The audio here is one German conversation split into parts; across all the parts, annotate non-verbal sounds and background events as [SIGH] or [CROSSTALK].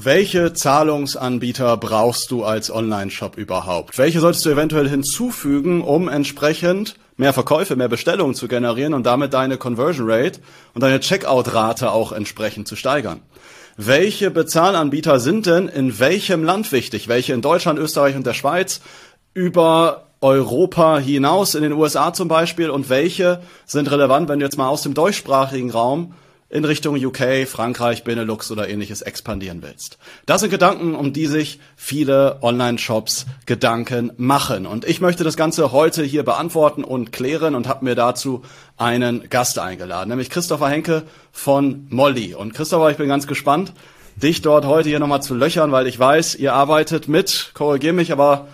Welche Zahlungsanbieter brauchst du als Online-Shop überhaupt? Welche solltest du eventuell hinzufügen, um entsprechend mehr Verkäufe, mehr Bestellungen zu generieren und damit deine Conversion Rate und deine Checkout-Rate auch entsprechend zu steigern? Welche Bezahlanbieter sind denn in welchem Land wichtig? Welche in Deutschland, Österreich und der Schweiz? Über Europa hinaus, in den USA zum Beispiel? Und welche sind relevant, wenn du jetzt mal aus dem deutschsprachigen Raum in Richtung UK, Frankreich, Benelux oder ähnliches expandieren willst. Das sind Gedanken, um die sich viele Online-Shops Gedanken machen. Und ich möchte das Ganze heute hier beantworten und klären und habe mir dazu einen Gast eingeladen, nämlich Christopher Henke von Molly. Und Christopher, ich bin ganz gespannt, dich dort heute hier nochmal zu löchern, weil ich weiß, ihr arbeitet mit, korrigier mich, aber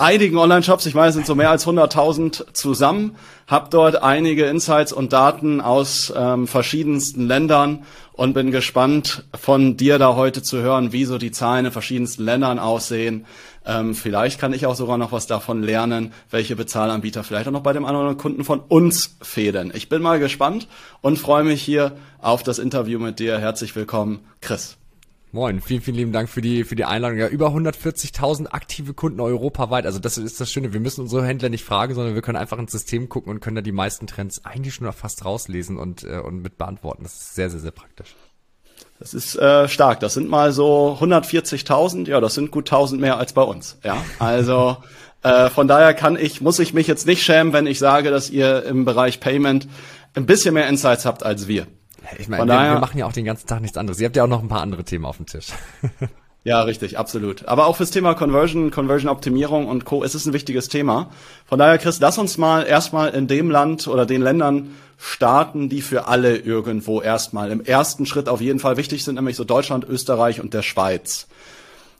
einigen Online-Shops, ich meine, es sind so mehr als 100.000 zusammen, habe dort einige Insights und Daten aus ähm, verschiedensten Ländern und bin gespannt von dir da heute zu hören, wie so die Zahlen in verschiedensten Ländern aussehen. Ähm, vielleicht kann ich auch sogar noch was davon lernen, welche Bezahlanbieter vielleicht auch noch bei dem anderen Kunden von uns fehlen. Ich bin mal gespannt und freue mich hier auf das Interview mit dir. Herzlich willkommen, Chris. Moin, vielen, vielen lieben Dank für die, für die Einladung. Ja, über 140.000 aktive Kunden europaweit. Also das ist das Schöne. Wir müssen unsere Händler nicht fragen, sondern wir können einfach ins System gucken und können da die meisten Trends eigentlich schon fast rauslesen und, äh, und mit beantworten. Das ist sehr, sehr, sehr praktisch. Das ist äh, stark. Das sind mal so 140.000. Ja, das sind gut 1.000 mehr als bei uns. Ja, also [LAUGHS] äh, von daher kann ich, muss ich mich jetzt nicht schämen, wenn ich sage, dass ihr im Bereich Payment ein bisschen mehr Insights habt als wir. Ich meine, wir, wir machen ja auch den ganzen Tag nichts anderes. Ihr habt ja auch noch ein paar andere Themen auf dem Tisch. [LAUGHS] Ja, richtig, absolut. Aber auch fürs Thema Conversion, Conversion-Optimierung und Co. ist es ein wichtiges Thema. Von daher, Chris, lass uns mal erstmal in dem Land oder den Ländern starten, die für alle irgendwo erstmal im ersten Schritt auf jeden Fall wichtig sind, nämlich so Deutschland, Österreich und der Schweiz.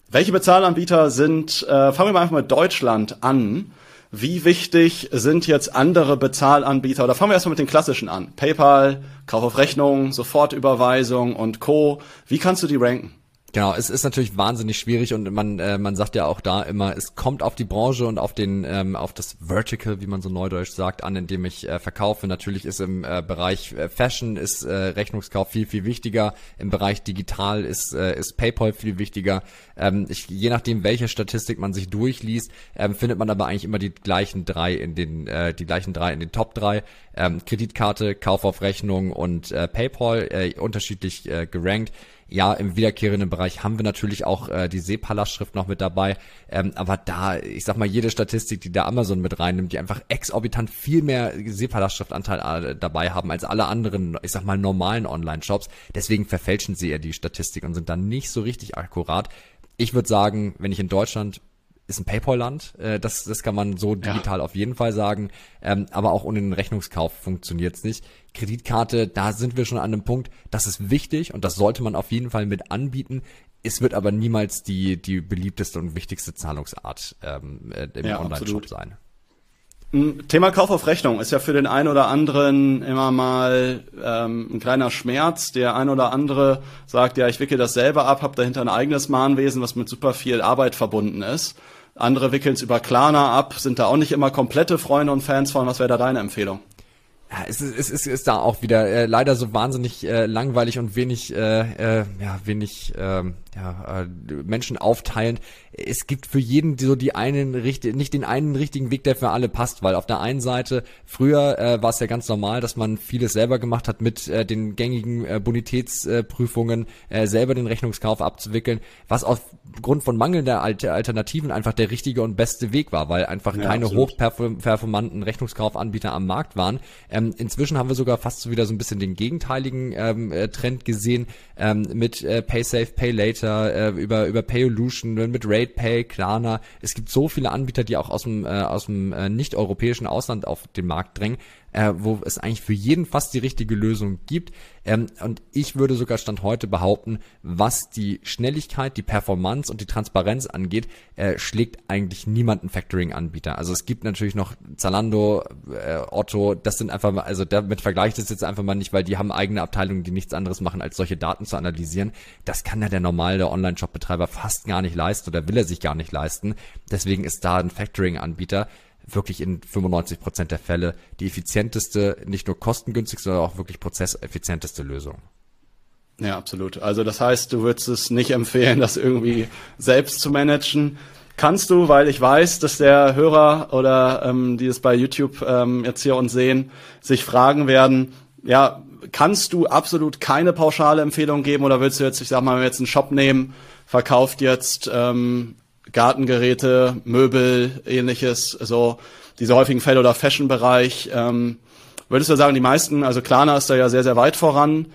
Welche Bezahlanbieter sind, äh, fangen wir mal einfach mit Deutschland an. Wie wichtig sind jetzt andere Bezahlanbieter? Oder fangen wir erstmal mit den klassischen an. PayPal, Kauf auf Rechnung, Sofortüberweisung und Co. Wie kannst du die ranken? Genau, es ist natürlich wahnsinnig schwierig und man äh, man sagt ja auch da immer, es kommt auf die Branche und auf den ähm, auf das Vertical, wie man so neudeutsch sagt, an, in dem ich äh, verkaufe. Natürlich ist im äh, Bereich äh, Fashion ist äh, Rechnungskauf viel viel wichtiger. Im Bereich Digital ist äh, ist PayPal viel wichtiger. Ähm, ich, je nachdem, welche Statistik man sich durchliest, ähm, findet man aber eigentlich immer die gleichen drei in den äh, die gleichen drei in den Top drei. Ähm, Kreditkarte, Kauf auf Rechnung und äh, PayPal äh, unterschiedlich äh, gerankt ja, im wiederkehrenden Bereich haben wir natürlich auch äh, die SEPA-Lastschrift noch mit dabei. Ähm, aber da, ich sag mal, jede Statistik, die da Amazon mit reinnimmt, die einfach exorbitant viel mehr SEPA-Lastschriftanteil äh, dabei haben als alle anderen, ich sag mal, normalen Online-Shops. Deswegen verfälschen sie ja die Statistik und sind dann nicht so richtig akkurat. Ich würde sagen, wenn ich in Deutschland ist ein PayPal-Land. Äh, das, das kann man so digital ja. auf jeden Fall sagen. Ähm, aber auch ohne den Rechnungskauf funktioniert's nicht. Kreditkarte, da sind wir schon an einem Punkt, das ist wichtig und das sollte man auf jeden Fall mit anbieten. Es wird aber niemals die, die beliebteste und wichtigste Zahlungsart ähm, äh, im ja, Online-Shop sein. Thema Kauf auf Rechnung ist ja für den einen oder anderen immer mal ähm, ein kleiner Schmerz. Der ein oder andere sagt, ja, ich wickel das selber ab, habe dahinter ein eigenes Mahnwesen, was mit super viel Arbeit verbunden ist. Andere wickeln es über Klarna ab, sind da auch nicht immer komplette Freunde und Fans von. Was wäre da deine Empfehlung? Ja, es ist, es ist, ist da auch wieder äh, leider so wahnsinnig äh, langweilig und wenig, äh, äh, ja, wenig äh, ja, äh, Menschen aufteilend. Es gibt für jeden so die einen richtig, nicht den einen richtigen Weg, der für alle passt, weil auf der einen Seite früher äh, war es ja ganz normal, dass man vieles selber gemacht hat mit äh, den gängigen äh, Bonitätsprüfungen, äh, selber den Rechnungskauf abzuwickeln, was aufgrund von mangelnder Alternativen einfach der richtige und beste Weg war, weil einfach ja, keine hochperformanten Rechnungskaufanbieter am Markt waren. Ähm, inzwischen haben wir sogar fast so wieder so ein bisschen den gegenteiligen ähm, äh, Trend gesehen ähm, mit äh, PaySafe, PayLater, äh, über über Payolution, mit RatePay, Klarna. Es gibt so viele Anbieter, die auch aus dem äh, aus dem äh, nicht europäischen Ausland auf den Markt drängen. Äh, wo es eigentlich für jeden fast die richtige Lösung gibt. Ähm, und ich würde sogar Stand heute behaupten, was die Schnelligkeit, die Performance und die Transparenz angeht, äh, schlägt eigentlich niemanden Factoring-Anbieter. Also es gibt natürlich noch Zalando, äh, Otto, das sind einfach mal, also damit vergleicht es jetzt einfach mal nicht, weil die haben eigene Abteilungen, die nichts anderes machen, als solche Daten zu analysieren. Das kann ja der normale Online-Shop-Betreiber fast gar nicht leisten oder will er sich gar nicht leisten. Deswegen ist da ein Factoring-Anbieter wirklich in 95 Prozent der Fälle die effizienteste, nicht nur kostengünstigste, sondern auch wirklich prozesseffizienteste Lösung. Ja, absolut. Also das heißt, du würdest es nicht empfehlen, das irgendwie selbst zu managen. Kannst du, weil ich weiß, dass der Hörer oder ähm, die es bei YouTube ähm, jetzt hier uns sehen, sich fragen werden, ja, kannst du absolut keine pauschale Empfehlung geben oder willst du jetzt, ich sag mal, wenn wir jetzt einen Shop nehmen, verkauft jetzt ähm, Gartengeräte, Möbel, ähnliches, so diese häufigen Fälle oder Fashion-Bereich. Ähm, würdest du sagen, die meisten, also Klarna ist da ja sehr, sehr weit voran.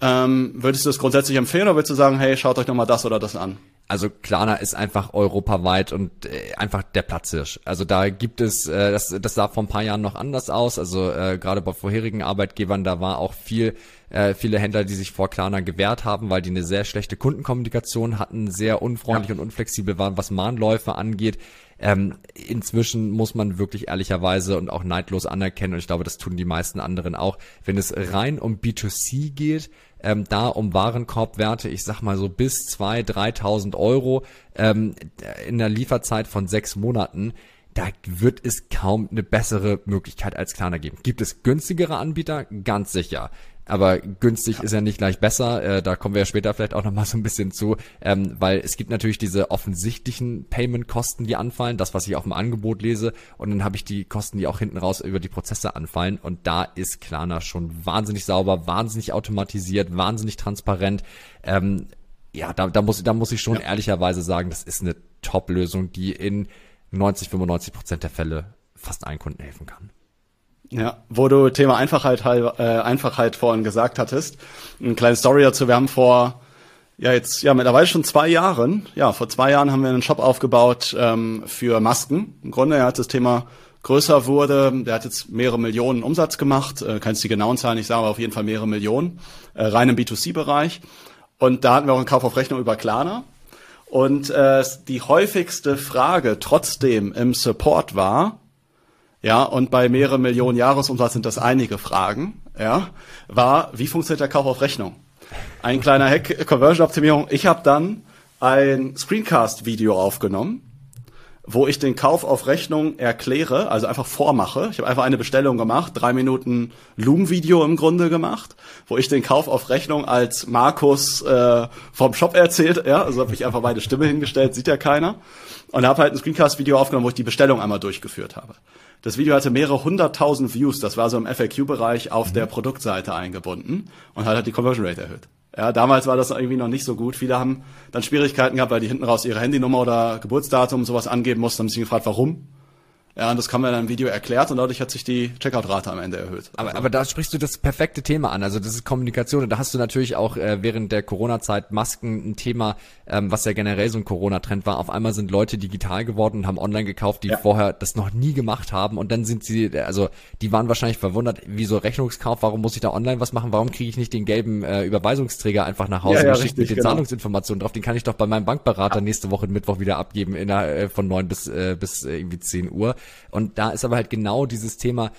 Ähm, würdest du das grundsätzlich empfehlen oder würdest du sagen, hey, schaut euch nochmal das oder das an? Also Klarna ist einfach europaweit und äh, einfach der Platzhirsch. Also da gibt es, äh, das, das sah vor ein paar Jahren noch anders aus. Also äh, gerade bei vorherigen Arbeitgebern, da war auch viel, äh, viele Händler, die sich vor Klarna gewehrt haben, weil die eine sehr schlechte Kundenkommunikation hatten, sehr unfreundlich ja. und unflexibel waren, was Mahnläufe angeht. Ähm, inzwischen muss man wirklich ehrlicherweise und auch neidlos anerkennen, und ich glaube, das tun die meisten anderen auch, wenn es rein um B2C geht, ähm, da um Warenkorbwerte, ich sag mal so bis zwei, dreitausend Euro ähm, in der Lieferzeit von sechs Monaten, da wird es kaum eine bessere Möglichkeit als Klarna geben. Gibt es günstigere Anbieter? Ganz sicher. Aber günstig ja. ist ja nicht gleich besser. Äh, da kommen wir ja später vielleicht auch noch mal so ein bisschen zu, ähm, weil es gibt natürlich diese offensichtlichen Payment-Kosten, die anfallen, das, was ich auf dem Angebot lese, und dann habe ich die Kosten, die auch hinten raus über die Prozesse anfallen. Und da ist Klarna schon wahnsinnig sauber, wahnsinnig automatisiert, wahnsinnig transparent. Ähm, ja, da, da muss, da muss ich schon ja. ehrlicherweise sagen, das ist eine Top-Lösung, die in 90, 95 Prozent der Fälle fast allen Kunden helfen kann. Ja, wo du Thema Einfachheit, äh, Einfachheit vorhin gesagt hattest. Eine kleine Story dazu. Wir haben vor, ja jetzt, ja mittlerweile schon zwei Jahren, ja vor zwei Jahren haben wir einen Shop aufgebaut ähm, für Masken. Im Grunde, er hat das Thema größer wurde, der hat jetzt mehrere Millionen Umsatz gemacht, äh, kann jetzt die genauen Zahlen nicht sagen, aber auf jeden Fall mehrere Millionen, äh, rein im B2C-Bereich. Und da hatten wir auch einen Kauf auf Rechnung über Klarna. Und äh, die häufigste Frage trotzdem im Support war, ja, und bei mehreren Millionen Jahresumsatz sind das einige Fragen, ja, war, wie funktioniert der Kauf auf Rechnung? Ein kleiner Hack, Conversion-Optimierung. Ich habe dann ein Screencast-Video aufgenommen, wo ich den Kauf auf Rechnung erkläre, also einfach vormache. Ich habe einfach eine Bestellung gemacht, drei Minuten Loom-Video im Grunde gemacht, wo ich den Kauf auf Rechnung als Markus äh, vom Shop erzählt. Ja, also habe ich einfach meine Stimme hingestellt, sieht ja keiner. Und habe halt ein Screencast-Video aufgenommen, wo ich die Bestellung einmal durchgeführt habe. Das Video hatte mehrere hunderttausend Views, das war so im FAQ-Bereich auf mhm. der Produktseite eingebunden und hat halt die Conversion Rate erhöht. Ja, damals war das irgendwie noch nicht so gut. Viele haben dann Schwierigkeiten gehabt, weil die hinten raus ihre Handynummer oder Geburtsdatum sowas angeben mussten, haben sich gefragt, warum. Ja, und das haben wir in einem Video erklärt und dadurch hat sich die Checkout-Rate am Ende erhöht. Aber, also. aber da sprichst du das perfekte Thema an. Also das ist Kommunikation und da hast du natürlich auch äh, während der Corona-Zeit Masken ein Thema, ähm, was ja generell so ein Corona-Trend war. Auf einmal sind Leute digital geworden und haben online gekauft, die ja. vorher das noch nie gemacht haben und dann sind sie, also die waren wahrscheinlich verwundert, wieso Rechnungskauf, warum muss ich da online was machen, warum kriege ich nicht den gelben äh, Überweisungsträger einfach nach Hause ja, ja, geschickt mit den genau. Zahlungsinformationen drauf, den kann ich doch bei meinem Bankberater nächste Woche Mittwoch wieder abgeben in der, äh, von neun bis, äh, bis äh, irgendwie zehn Uhr. Und da ist aber halt genau dieses Thema,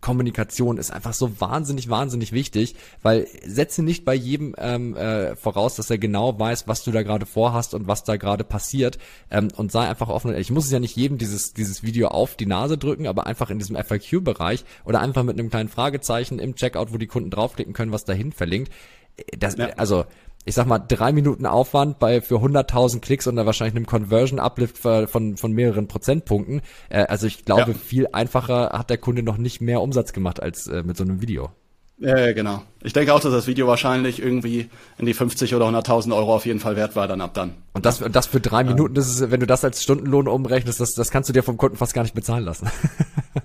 Kommunikation ist einfach so wahnsinnig, wahnsinnig wichtig, weil setze nicht bei jedem ähm, äh, voraus, dass er genau weiß, was du da gerade vorhast und was da gerade passiert ähm, und sei einfach offen. Ich muss es ja nicht jedem dieses, dieses Video auf die Nase drücken, aber einfach in diesem FAQ-Bereich oder einfach mit einem kleinen Fragezeichen im Checkout, wo die Kunden draufklicken können, was dahin verlinkt. Das, ja. Also ich sag mal, drei Minuten Aufwand bei für 100.000 Klicks und dann wahrscheinlich einem Conversion-Uplift von, von mehreren Prozentpunkten. Äh, also ich glaube, ja. viel einfacher hat der Kunde noch nicht mehr Umsatz gemacht als äh, mit so einem Video. Ja, genau. Ich denke auch, dass das Video wahrscheinlich irgendwie in die 50 oder 100.000 Euro auf jeden Fall wert war dann ab dann. Und das, das für drei Minuten, das ist, wenn du das als Stundenlohn umrechnest, das, das kannst du dir vom Kunden fast gar nicht bezahlen lassen.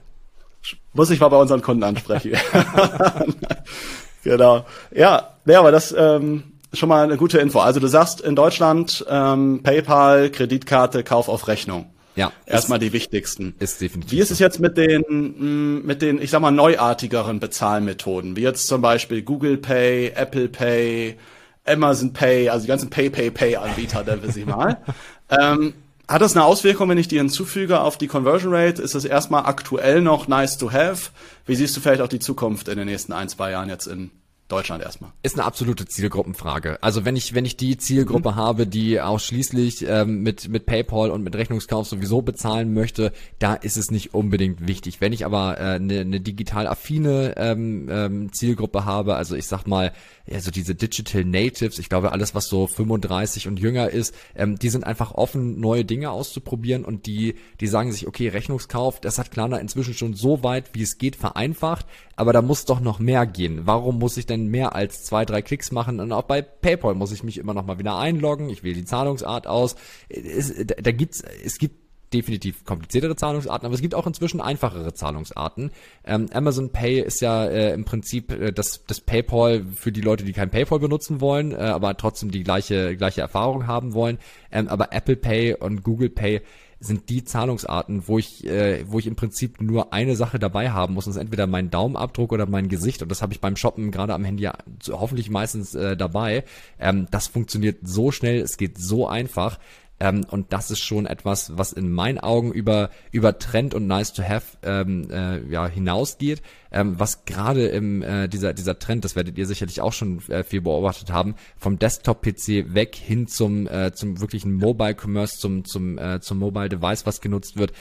[LAUGHS] Muss ich mal bei unseren Kunden ansprechen. [LAUGHS] genau. Ja, ja, aber das, ähm, schon mal eine gute Info. Also du sagst in Deutschland ähm, PayPal, Kreditkarte, Kauf auf Rechnung. Ja. Erstmal die wichtigsten. Ist definitiv. Wie ist es jetzt mit den, mm, mit den, ich sag mal, neuartigeren Bezahlmethoden? Wie jetzt zum Beispiel Google Pay, Apple Pay, Amazon Pay, also die ganzen Pay, Pay, Pay Anbieter, nennen wir sie mal. [LAUGHS] ähm, hat das eine Auswirkung, wenn ich die hinzufüge auf die Conversion Rate? Ist das erstmal aktuell noch nice to have? Wie siehst du vielleicht auch die Zukunft in den nächsten ein, zwei Jahren jetzt in Deutschland erstmal. Ist eine absolute Zielgruppenfrage. Also wenn ich wenn ich die Zielgruppe mhm. habe, die ausschließlich ähm, mit mit PayPal und mit Rechnungskauf sowieso bezahlen möchte, da ist es nicht unbedingt wichtig. Wenn ich aber eine äh, ne, ne digital affine ähm, ähm, Zielgruppe habe, also ich sag mal also diese Digital Natives, ich glaube alles, was so 35 und jünger ist, ähm, die sind einfach offen, neue Dinge auszuprobieren und die, die sagen sich, okay, Rechnungskauf, das hat Klarna inzwischen schon so weit, wie es geht, vereinfacht, aber da muss doch noch mehr gehen. Warum muss ich denn mehr als zwei, drei Klicks machen? Und auch bei PayPal muss ich mich immer noch mal wieder einloggen, ich wähle die Zahlungsart aus. Es, da gibt's, es gibt definitiv kompliziertere Zahlungsarten, aber es gibt auch inzwischen einfachere Zahlungsarten. Ähm, Amazon Pay ist ja äh, im Prinzip äh, das, das PayPal für die Leute, die kein PayPal benutzen wollen, äh, aber trotzdem die gleiche, gleiche Erfahrung haben wollen. Ähm, aber Apple Pay und Google Pay sind die Zahlungsarten, wo ich, äh, wo ich im Prinzip nur eine Sache dabei haben muss. Und das ist entweder mein Daumenabdruck oder mein Gesicht. Und das habe ich beim Shoppen gerade am Handy hoffentlich meistens äh, dabei. Ähm, das funktioniert so schnell, es geht so einfach. Ähm, und das ist schon etwas, was in meinen Augen über, über Trend und Nice to Have ähm, äh, ja, hinausgeht. Ähm, was gerade im äh, dieser, dieser Trend, das werdet ihr sicherlich auch schon äh, viel beobachtet haben, vom Desktop-PC weg hin zum, äh, zum wirklichen Mobile Commerce, zum, zum, äh, zum Mobile Device, was genutzt wird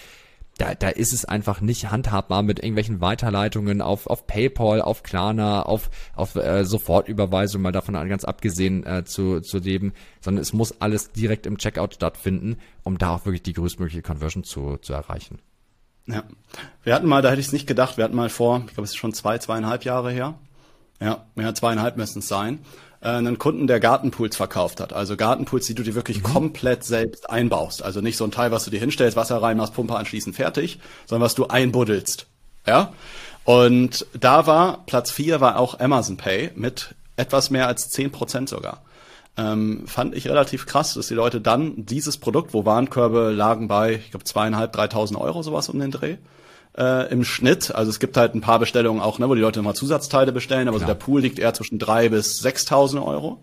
da, da ist es einfach nicht handhabbar mit irgendwelchen Weiterleitungen auf, auf PayPal, auf Klarna, auf, auf äh, Sofortüberweisung, mal davon ganz abgesehen äh, zu, zu leben, sondern es muss alles direkt im Checkout stattfinden, um da auch wirklich die größtmögliche Conversion zu, zu erreichen. Ja, wir hatten mal, da hätte ich es nicht gedacht, wir hatten mal vor, ich glaube, es ist schon zwei, zweieinhalb Jahre her. Ja, ja, zweieinhalb müssen es sein einen Kunden, der Gartenpools verkauft hat. Also Gartenpools, die du dir wirklich mhm. komplett selbst einbaust. Also nicht so ein Teil, was du dir hinstellst, Wasser reinmachst, Pumpe anschließen, fertig, sondern was du einbuddelst. Ja? Und da war, Platz vier war auch Amazon Pay mit etwas mehr als zehn Prozent sogar. Ähm, fand ich relativ krass, dass die Leute dann dieses Produkt, wo Warenkörbe lagen bei, ich glaube, zweieinhalb, dreitausend Euro sowas um den Dreh, äh, im Schnitt. Also es gibt halt ein paar Bestellungen auch, ne, wo die Leute nochmal Zusatzteile bestellen, aber so der Pool liegt eher zwischen drei bis 6.000 Euro.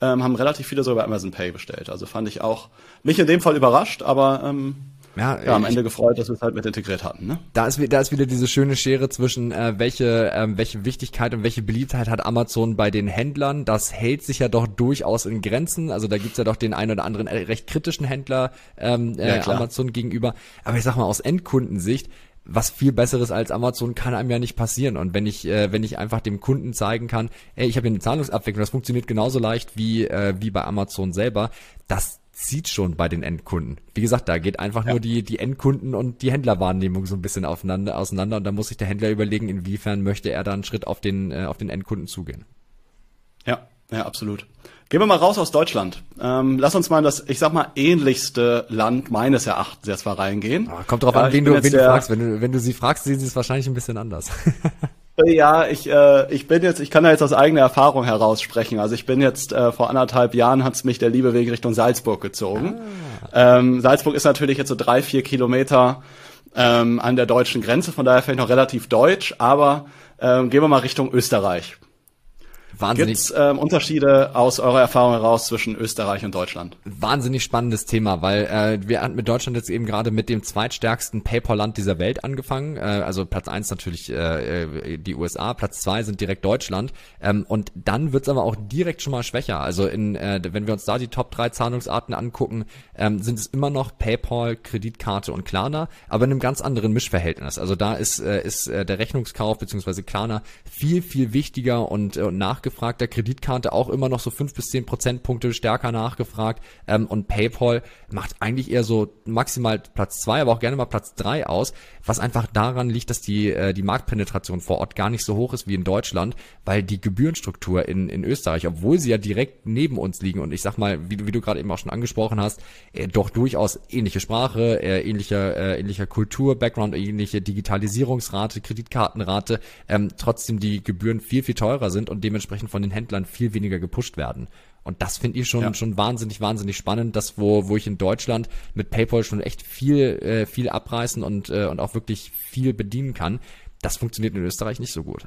Ähm, haben relativ viele sogar bei Amazon Pay bestellt. Also fand ich auch mich in dem Fall überrascht, aber ähm, ja, ja, am Ende gefreut, dass wir es halt mit integriert hatten. Ne? Da ist da ist wieder diese schöne Schere zwischen äh, welche ähm, welche Wichtigkeit und welche Beliebtheit hat Amazon bei den Händlern. Das hält sich ja doch durchaus in Grenzen. Also da gibt's ja doch den einen oder anderen äh, recht kritischen Händler ähm, äh, ja, Amazon gegenüber. Aber ich sag mal aus Endkundensicht was viel besseres als Amazon kann einem ja nicht passieren. Und wenn ich, äh, wenn ich einfach dem Kunden zeigen kann, ey, ich habe hier eine Zahlungsabwicklung, das funktioniert genauso leicht wie, äh, wie bei Amazon selber, das zieht schon bei den Endkunden. Wie gesagt, da geht einfach ja. nur die, die Endkunden und die Händlerwahrnehmung so ein bisschen aufeinander, auseinander und da muss sich der Händler überlegen, inwiefern möchte er da einen Schritt auf den, äh, auf den Endkunden zugehen. Ja, ja, absolut. Gehen wir mal raus aus Deutschland. Ähm, lass uns mal in das, ich sag mal, ähnlichste Land meines Erachtens jetzt mal reingehen. Ah, kommt drauf ja, an, wen du, wen du fragst. Wenn du, wenn du sie fragst, sehen sie es wahrscheinlich ein bisschen anders. [LAUGHS] Ja, ich, äh, ich bin jetzt, ich kann da jetzt aus eigener Erfahrung heraus sprechen. Also ich bin jetzt äh, vor anderthalb Jahren hat's mich der liebe Weg Richtung Salzburg gezogen. Ah. Ähm, Salzburg ist natürlich jetzt so drei, vier Kilometer ähm, an der deutschen Grenze, von daher vielleicht noch relativ deutsch, aber ähm, gehen wir mal Richtung Österreich. Wahnsinnig. Gibt's ähm, Unterschiede aus eurer Erfahrung heraus zwischen Österreich und Deutschland? Wahnsinnig spannendes Thema, weil äh, wir hatten mit Deutschland jetzt eben gerade mit dem zweitstärksten PayPal-Land dieser Welt angefangen. Äh, also Platz eins natürlich äh, äh, die USA, Platz zwei sind direkt Deutschland. Ähm, und dann wird's aber auch direkt schon mal schwächer. Also in, äh, wenn wir uns da die Top drei Zahlungsarten angucken, ähm, sind es immer noch PayPal, Kreditkarte und Klarna, aber in einem ganz anderen Mischverhältnis. Also da ist, äh, ist äh, der Rechnungskauf beziehungsweise Klarna viel, viel wichtiger und, äh, und nachgefragt nachgefragt, der Kreditkarte auch immer noch so fünf bis zehn Prozentpunkte stärker nachgefragt. Ähm, und PayPal macht eigentlich eher so maximal Platz zwei, aber auch gerne mal Platz drei aus, was einfach daran liegt, dass die, äh, die Marktpenetration vor Ort gar nicht so hoch ist wie in Deutschland, weil die Gebührenstruktur in, in Österreich, obwohl sie ja direkt neben uns liegen und ich sag mal, wie, wie du gerade eben auch schon angesprochen hast, äh, doch durchaus ähnliche Sprache, äh, ähnlicher, äh, ähnlicher Kultur, Background, ähnliche Digitalisierungsrate, Kreditkartenrate, ähm, trotzdem die Gebühren viel, viel teurer sind und dementsprechend dementsprechend von den Händlern viel weniger gepusht werden. Und das finde ich schon, ja. schon wahnsinnig, wahnsinnig spannend, dass wo, wo ich in Deutschland mit PayPal schon echt viel, äh, viel abreißen und, äh, und auch wirklich viel bedienen kann. Das funktioniert in Österreich nicht so gut.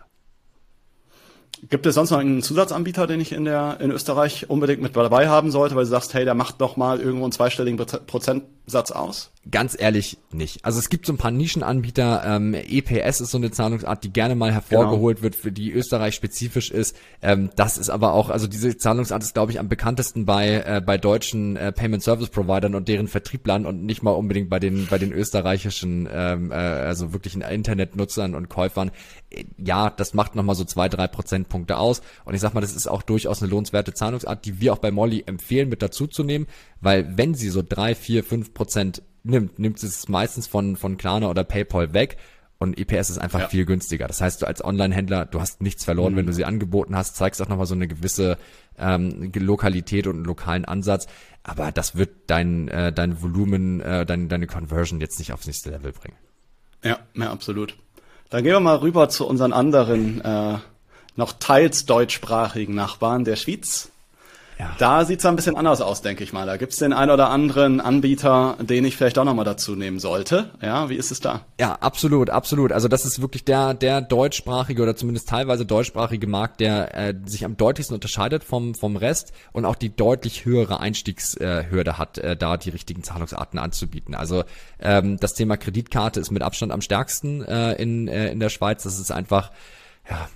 Gibt es sonst noch einen Zusatzanbieter, den ich in der in Österreich unbedingt mit dabei haben sollte, weil du sagst, hey, der macht doch mal irgendwo einen zweistelligen Prozentsatz aus? Ganz ehrlich nicht. Also es gibt so ein paar Nischenanbieter. Ähm, EPS ist so eine Zahlungsart, die gerne mal hervorgeholt genau. wird, für die Österreich spezifisch ist. Ähm, das ist aber auch, also diese Zahlungsart ist, glaube ich, am bekanntesten bei äh, bei deutschen äh, Payment Service Providern und deren Vertrieblern und nicht mal unbedingt bei den bei den österreichischen, ähm, äh, also wirklichen Internetnutzern und Käufern. Äh, ja, das macht nochmal so zwei drei Prozent Punkte aus. Und ich sag mal, das ist auch durchaus eine lohnenswerte Zahlungsart, die wir auch bei Molly empfehlen, mit dazu zu nehmen, weil wenn sie so drei, vier, fünf Prozent nimmt, nimmt es meistens von, von Klarna oder PayPal weg. Und EPS ist einfach ja. viel günstiger. Das heißt, du als Online-Händler, du hast nichts verloren, mhm. wenn du sie angeboten hast, zeigst auch nochmal so eine gewisse ähm, Lokalität und einen lokalen Ansatz. Aber das wird dein, äh, dein Volumen, äh, dein, deine Conversion jetzt nicht aufs nächste Level bringen. Ja, ja, absolut. Dann gehen wir mal rüber zu unseren anderen äh, noch teils deutschsprachigen Nachbarn der Schweiz. Ja. Da sieht's ein bisschen anders aus, denke ich mal. Da gibt's den ein oder anderen Anbieter, den ich vielleicht auch nochmal dazu nehmen sollte. Ja, wie ist es da? Ja, absolut, absolut. Also das ist wirklich der, der deutschsprachige oder zumindest teilweise deutschsprachige Markt, der äh, sich am deutlichsten unterscheidet vom, vom Rest und auch die deutlich höhere Einstiegshürde hat, äh, da die richtigen Zahlungsarten anzubieten. Also ähm, das Thema Kreditkarte ist mit Abstand am stärksten äh, in, äh, in der Schweiz. Das ist einfach ja,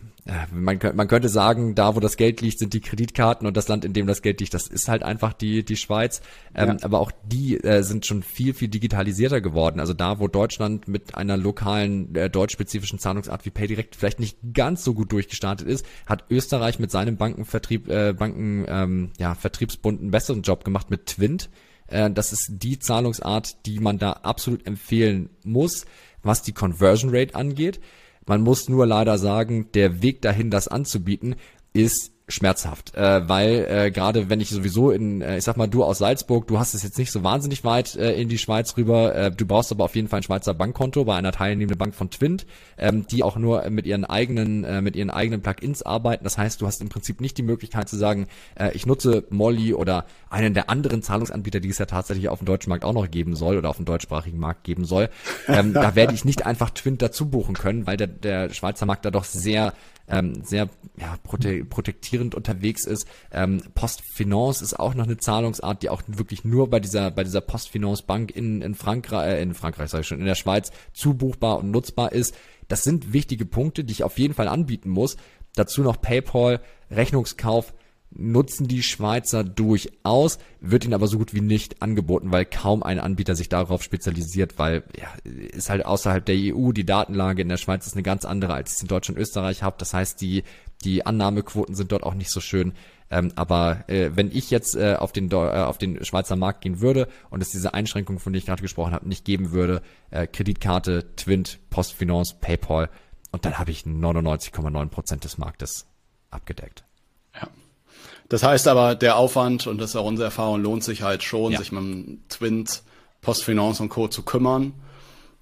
man, man könnte sagen, da wo das Geld liegt, sind die Kreditkarten und das Land, in dem das Geld liegt, das ist halt einfach die, die Schweiz. Ähm, ja. Aber auch die äh, sind schon viel, viel digitalisierter geworden. Also da, wo Deutschland mit einer lokalen, äh, deutschspezifischen Zahlungsart wie PayDirect vielleicht nicht ganz so gut durchgestartet ist, hat Österreich mit seinem Bankenvertrieb, äh, Banken, ähm, ja, Vertriebsbund einen besseren Job gemacht mit Twint. Äh, das ist die Zahlungsart, die man da absolut empfehlen muss, was die Conversion Rate angeht. Man muss nur leider sagen, der Weg dahin, das anzubieten, ist schmerzhaft, äh, weil äh, gerade wenn ich sowieso in, äh, ich sag mal, du aus Salzburg, du hast es jetzt nicht so wahnsinnig weit äh, in die Schweiz rüber, äh, du brauchst aber auf jeden Fall ein Schweizer Bankkonto bei einer teilnehmenden Bank von Twint, ähm, die auch nur mit ihren eigenen, äh, mit ihren eigenen Plugins arbeiten. Das heißt, du hast im Prinzip nicht die Möglichkeit zu sagen, äh, ich nutze Molly oder einen der anderen Zahlungsanbieter, die es ja tatsächlich auf dem deutschen Markt auch noch geben soll oder auf dem deutschsprachigen Markt geben soll. Ähm, [LAUGHS] da werde ich nicht einfach Twint dazu buchen können, weil der, der Schweizer Markt da doch sehr ähm, sehr ja, prote protektierend unterwegs ist. Ähm, Postfinance ist auch noch eine Zahlungsart, die auch wirklich nur bei dieser bei dieser Postfinance Bank in in Frankreich äh, in Frankreich sage ich schon in der Schweiz zubuchbar und nutzbar ist. Das sind wichtige Punkte, die ich auf jeden Fall anbieten muss. Dazu noch PayPal, Rechnungskauf, nutzen die Schweizer durchaus, wird ihnen aber so gut wie nicht angeboten, weil kaum ein Anbieter sich darauf spezialisiert, weil ja, ist halt außerhalb der EU, die Datenlage in der Schweiz ist eine ganz andere, als ich es in Deutschland und Österreich habe. Das heißt, die, die Annahmequoten sind dort auch nicht so schön. Ähm, aber äh, wenn ich jetzt äh, auf, den, äh, auf den Schweizer Markt gehen würde und es diese Einschränkungen, von denen ich gerade gesprochen habe, nicht geben würde, äh, Kreditkarte, Twint, Postfinance, PayPal, und dann habe ich 99,9 Prozent des Marktes abgedeckt. Ja. Das heißt aber, der Aufwand, und das ist auch unsere Erfahrung, lohnt sich halt schon, ja. sich mit dem Twint, Postfinance und Co. zu kümmern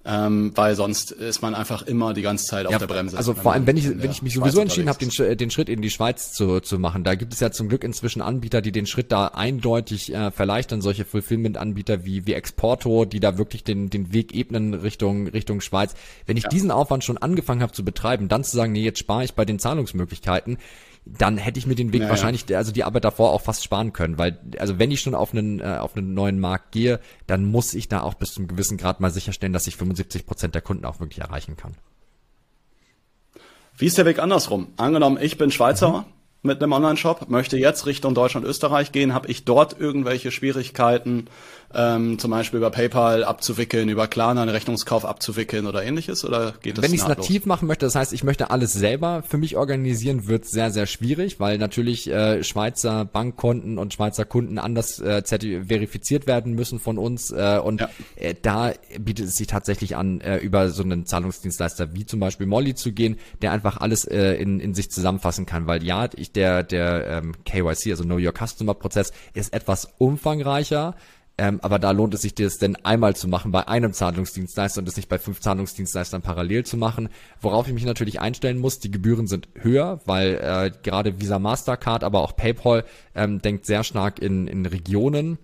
ähm, weil sonst ist man einfach immer die ganze Zeit auf ja, der Bremse. Also vor allem, wenn ich, wenn ich mich sowieso entschieden habe, den, den Schritt in die Schweiz zu, zu machen, da gibt es ja zum Glück inzwischen Anbieter, die den Schritt da eindeutig äh, verleichtern, solche Fulfillment-Anbieter wie, wie Exporto, die da wirklich den, den Weg ebnen Richtung, Richtung Schweiz. Wenn ich ja. diesen Aufwand schon angefangen habe zu betreiben, dann zu sagen, nee, jetzt spare ich bei den Zahlungsmöglichkeiten, dann hätte ich mir den Weg naja. wahrscheinlich, also die Arbeit davor auch fast sparen können, weil, also wenn ich schon auf einen, äh, auf einen neuen Markt gehe, dann muss ich da auch bis zum gewissen Grad mal sicherstellen, dass ich 75 Prozent der Kunden auch wirklich erreichen kann. Wie ist der Weg andersrum? Angenommen, ich bin Schweizer, mhm mit einem Online-Shop, möchte jetzt Richtung Deutschland, Österreich gehen, habe ich dort irgendwelche Schwierigkeiten, ähm, zum Beispiel über PayPal abzuwickeln, über Klarna einen Rechnungskauf abzuwickeln oder ähnliches? Oder geht das Wenn ich es nativ machen möchte, das heißt, ich möchte alles selber für mich organisieren, wird sehr, sehr schwierig, weil natürlich äh, Schweizer Bankkonten und Schweizer Kunden anders äh, verifiziert werden müssen von uns. Äh, und ja. äh, da bietet es sich tatsächlich an, äh, über so einen Zahlungsdienstleister wie zum Beispiel Molly zu gehen, der einfach alles äh, in, in sich zusammenfassen kann. Weil ja, ich der, der ähm, KYC, also Know Your Customer Prozess, ist etwas umfangreicher. Ähm, aber da lohnt es sich, das denn einmal zu machen bei einem Zahlungsdienstleister und das nicht bei fünf Zahlungsdienstleistern parallel zu machen. Worauf ich mich natürlich einstellen muss, die Gebühren sind höher, weil äh, gerade Visa Mastercard, aber auch PayPal ähm, denkt sehr stark in, in Regionen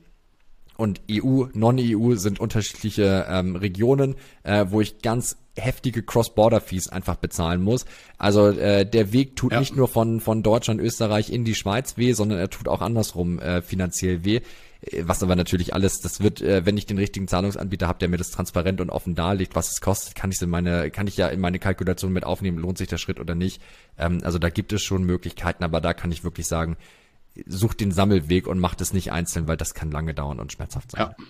und EU, Non-EU sind unterschiedliche ähm, Regionen, äh, wo ich ganz heftige Cross-Border-Fees einfach bezahlen muss. Also äh, der Weg tut ja. nicht nur von, von Deutschland, Österreich in die Schweiz weh, sondern er tut auch andersrum äh, finanziell weh. Äh, was aber natürlich alles, das wird, äh, wenn ich den richtigen Zahlungsanbieter habe, der mir das transparent und offen darlegt, was es kostet, kann ich in meine, kann ich ja in meine Kalkulation mit aufnehmen, lohnt sich der Schritt oder nicht. Ähm, also da gibt es schon Möglichkeiten, aber da kann ich wirklich sagen, sucht den Sammelweg und macht es nicht einzeln, weil das kann lange dauern und schmerzhaft sein. Ja.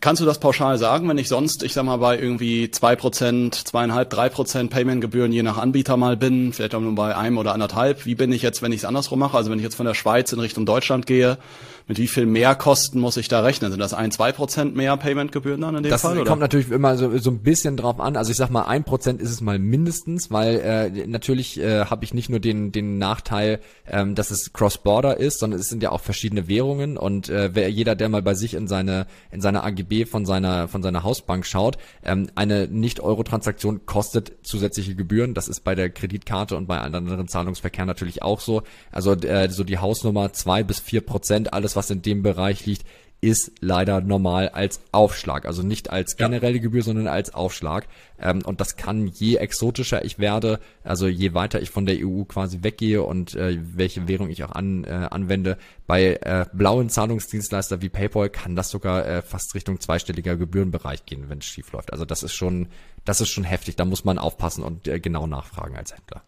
Kannst du das pauschal sagen, wenn ich sonst, ich sag mal, bei irgendwie zwei Prozent, zweieinhalb, drei Prozent Paymentgebühren je nach Anbieter mal bin, vielleicht auch nur bei einem oder anderthalb, wie bin ich jetzt, wenn ich es andersrum mache? Also wenn ich jetzt von der Schweiz in Richtung Deutschland gehe, mit wie viel Mehrkosten muss ich da rechnen? Sind das ein, zwei Prozent mehr Paymentgebühren dann in dem das Fall? Das kommt natürlich immer so, so ein bisschen drauf an. Also ich sag mal, ein Prozent ist es mal mindestens, weil äh, natürlich äh, habe ich nicht nur den, den Nachteil, ähm, dass es Cross-Border ist, sondern es sind ja auch verschiedene Währungen und äh, wer jeder, der mal bei sich in seine in seine AGB von seiner von seiner Hausbank schaut, ähm, eine Nicht-Euro-Transaktion kostet zusätzliche Gebühren. Das ist bei der Kreditkarte und bei anderen Zahlungsverkehr natürlich auch so. Also äh, so die Hausnummer zwei bis vier Prozent, alles was in dem Bereich liegt, ist leider normal als Aufschlag. Also nicht als generelle ja. Gebühr, sondern als Aufschlag. Ähm, und das kann je exotischer ich werde, also je weiter ich von der EU quasi weggehe und äh, welche Währung ich auch an, äh, anwende, bei äh, blauen Zahlungsdienstleister wie PayPal kann das sogar äh, fast Richtung zweistelliger Gebührenbereich gehen, wenn es schief läuft. Also das ist schon, das ist schon heftig. Da muss man aufpassen und äh, genau nachfragen als Händler.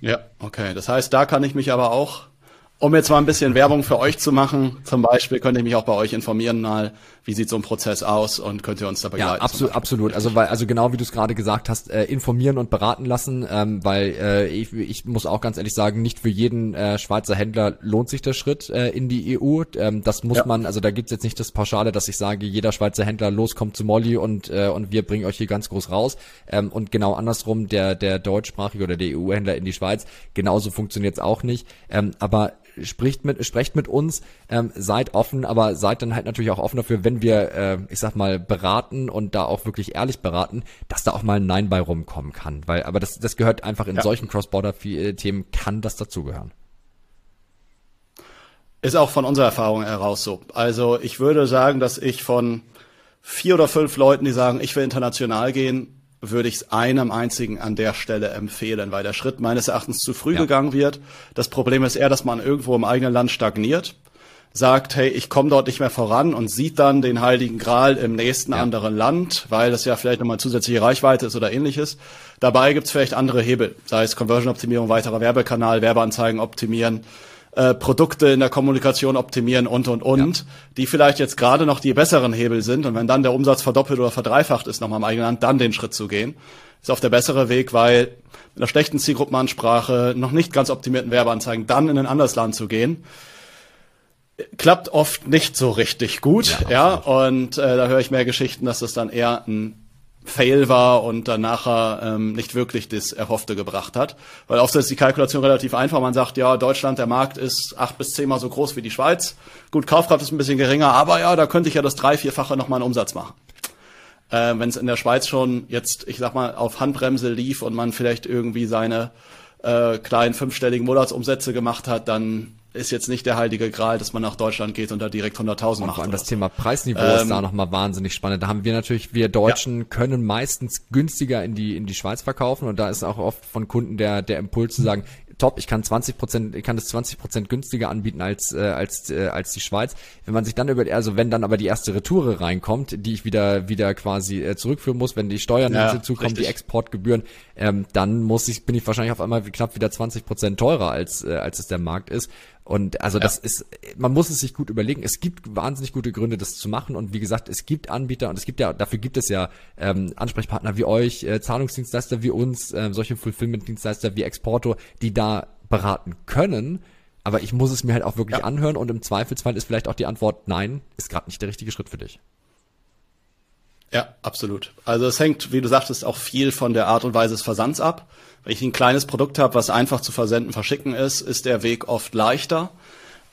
Ja, okay. Das heißt, da kann ich mich aber auch um jetzt mal ein bisschen Werbung für euch zu machen, zum Beispiel könnt ihr mich auch bei euch informieren mal, wie sieht so ein Prozess aus und könnt ihr uns da begleiten? Ja, absolut, absolut. Also weil, also genau wie du es gerade gesagt hast, äh, informieren und beraten lassen, ähm, weil äh, ich, ich muss auch ganz ehrlich sagen, nicht für jeden äh, Schweizer Händler lohnt sich der Schritt äh, in die EU. Ähm, das muss ja. man, also da gibt's jetzt nicht das Pauschale, dass ich sage, jeder Schweizer Händler los kommt zu Molly und äh, und wir bringen euch hier ganz groß raus. Ähm, und genau andersrum, der der deutschsprachige oder der EU-Händler in die Schweiz, genauso funktioniert's auch nicht. Ähm, aber spricht mit, sprecht mit uns, ähm, seid offen, aber seid dann halt natürlich auch offen dafür, wenn wir, äh, ich sag mal, beraten und da auch wirklich ehrlich beraten, dass da auch mal ein Nein bei rumkommen kann. Weil, aber das, das gehört einfach in ja. solchen Cross-Border-Themen kann das dazugehören. Ist auch von unserer Erfahrung heraus so. Also ich würde sagen, dass ich von vier oder fünf Leuten, die sagen, ich will international gehen, würde ich es einem einzigen an der Stelle empfehlen, weil der Schritt meines Erachtens zu früh ja. gegangen wird. Das Problem ist eher, dass man irgendwo im eigenen Land stagniert, sagt, hey, ich komme dort nicht mehr voran und sieht dann den Heiligen Gral im nächsten ja. anderen Land, weil das ja vielleicht nochmal zusätzliche Reichweite ist oder ähnliches. Dabei gibt es vielleicht andere Hebel, sei es Conversion-Optimierung, weiterer Werbekanal, Werbeanzeigen optimieren, äh, Produkte in der Kommunikation optimieren und und und, ja. die vielleicht jetzt gerade noch die besseren Hebel sind. Und wenn dann der Umsatz verdoppelt oder verdreifacht ist nochmal im eigenen Land, dann den Schritt zu gehen, ist auf der bessere Weg, weil mit einer schlechten Zielgruppenansprache, noch nicht ganz optimierten Werbeanzeigen, dann in ein anderes Land zu gehen, klappt oft nicht so richtig gut, ja, ja und äh, da höre ich mehr Geschichten, dass das dann eher ein Fail war und dann nachher ähm, nicht wirklich das Erhoffte gebracht hat. Weil oft ist die Kalkulation relativ einfach. Man sagt, ja, Deutschland, der Markt ist acht bis zehnmal so groß wie die Schweiz. Gut, Kaufkraft ist ein bisschen geringer, aber ja, da könnte ich ja das drei-, vierfache nochmal einen Umsatz machen. Äh, Wenn es in der Schweiz schon jetzt, ich sag mal, auf Handbremse lief und man vielleicht irgendwie seine äh, kleinen fünfstelligen Monatsumsätze gemacht hat, dann ist jetzt nicht der heilige Gral, dass man nach Deutschland geht und da direkt 100.000 macht. Vor allem das Thema Preisniveau ähm, ist da nochmal wahnsinnig spannend. Da haben wir natürlich, wir Deutschen ja. können meistens günstiger in die, in die Schweiz verkaufen und da ist auch oft von Kunden der, der Impuls zu sagen, top, ich kann 20 Prozent, ich kann das 20 Prozent günstiger anbieten als, äh, als, äh, als die Schweiz. Wenn man sich dann über, also wenn dann aber die erste Retoure reinkommt, die ich wieder, wieder quasi äh, zurückführen muss, wenn die Steuern ja, hinzukommen, die Exportgebühren, ähm, dann muss ich, bin ich wahrscheinlich auf einmal knapp wieder 20 Prozent teurer als, äh, als es der Markt ist. Und also ja. das ist, man muss es sich gut überlegen. Es gibt wahnsinnig gute Gründe, das zu machen. Und wie gesagt, es gibt Anbieter und es gibt ja, dafür gibt es ja ähm, Ansprechpartner wie euch, äh, Zahlungsdienstleister wie uns, äh, solche Fulfillment-Dienstleister wie Exporto, die da beraten können. Aber ich muss es mir halt auch wirklich ja. anhören und im Zweifelsfall ist vielleicht auch die Antwort, nein, ist gerade nicht der richtige Schritt für dich. Ja, absolut. Also es hängt, wie du sagtest, auch viel von der Art und Weise des Versands ab. Wenn ich ein kleines Produkt habe, was einfach zu versenden, verschicken ist, ist der Weg oft leichter.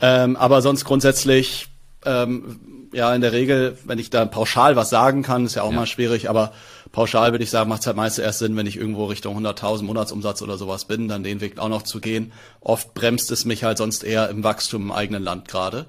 Ähm, aber sonst grundsätzlich ähm, ja in der Regel, wenn ich da pauschal was sagen kann, ist ja auch ja. mal schwierig, aber pauschal würde ich sagen, macht es halt meist erst Sinn, wenn ich irgendwo Richtung 100.000 Monatsumsatz oder sowas bin, dann den Weg auch noch zu gehen. Oft bremst es mich halt sonst eher im Wachstum im eigenen Land gerade.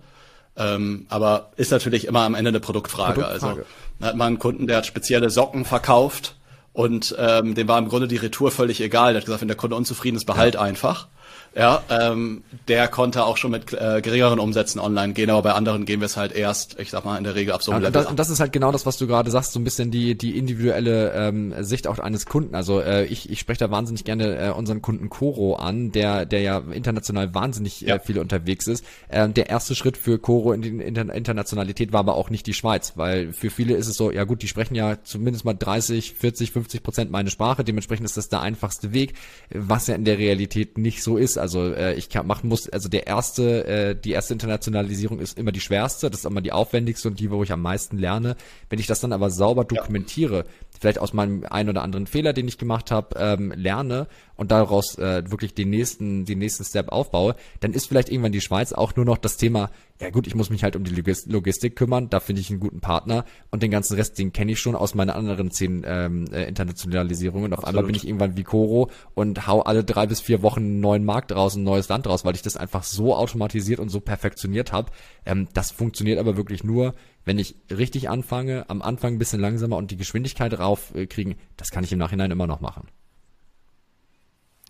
Ähm, aber ist natürlich immer am Ende eine Produktfrage. Produktfrage. Also da hat man einen Kunden, der hat spezielle Socken verkauft und ähm, dem war im Grunde die Retour völlig egal. Der hat gesagt, wenn der Kunde unzufrieden ist, behalt ja. einfach. Ja, ähm, der konnte auch schon mit äh, geringeren Umsätzen online gehen, aber bei anderen gehen wir es halt erst, ich sag mal, in der Regel ab so einem ja, Level. Das, und das ist halt genau das, was du gerade sagst, so ein bisschen die die individuelle ähm, Sicht auch eines Kunden. Also äh, ich, ich spreche da wahnsinnig gerne äh, unseren Kunden Coro an, der der ja international wahnsinnig äh, ja. äh, viel unterwegs ist. Äh, der erste Schritt für Coro in die Inter Internationalität war aber auch nicht die Schweiz, weil für viele ist es so, ja gut, die sprechen ja zumindest mal 30, 40, 50 Prozent meine Sprache, dementsprechend ist das der einfachste Weg, was ja in der Realität nicht so ist. Also äh, ich kann, machen muss, also der erste, äh, die erste Internationalisierung ist immer die schwerste, das ist immer die aufwendigste und die, wo ich am meisten lerne. Wenn ich das dann aber sauber dokumentiere, ja. vielleicht aus meinem einen oder anderen Fehler, den ich gemacht habe, ähm, lerne und daraus äh, wirklich den nächsten, den nächsten Step aufbaue, dann ist vielleicht irgendwann die Schweiz auch nur noch das Thema, ja gut, ich muss mich halt um die Logistik kümmern, da finde ich einen guten Partner und den ganzen Rest, den kenne ich schon aus meinen anderen zehn ähm, äh, Internationalisierungen. Auf Absolut. einmal bin ich irgendwann wie Koro und hau alle drei bis vier Wochen einen neuen Markt raus, ein neues Land raus, weil ich das einfach so automatisiert und so perfektioniert habe. Ähm, das funktioniert aber wirklich nur, wenn ich richtig anfange, am Anfang ein bisschen langsamer und die Geschwindigkeit raufkriegen, äh, das kann ich im Nachhinein immer noch machen.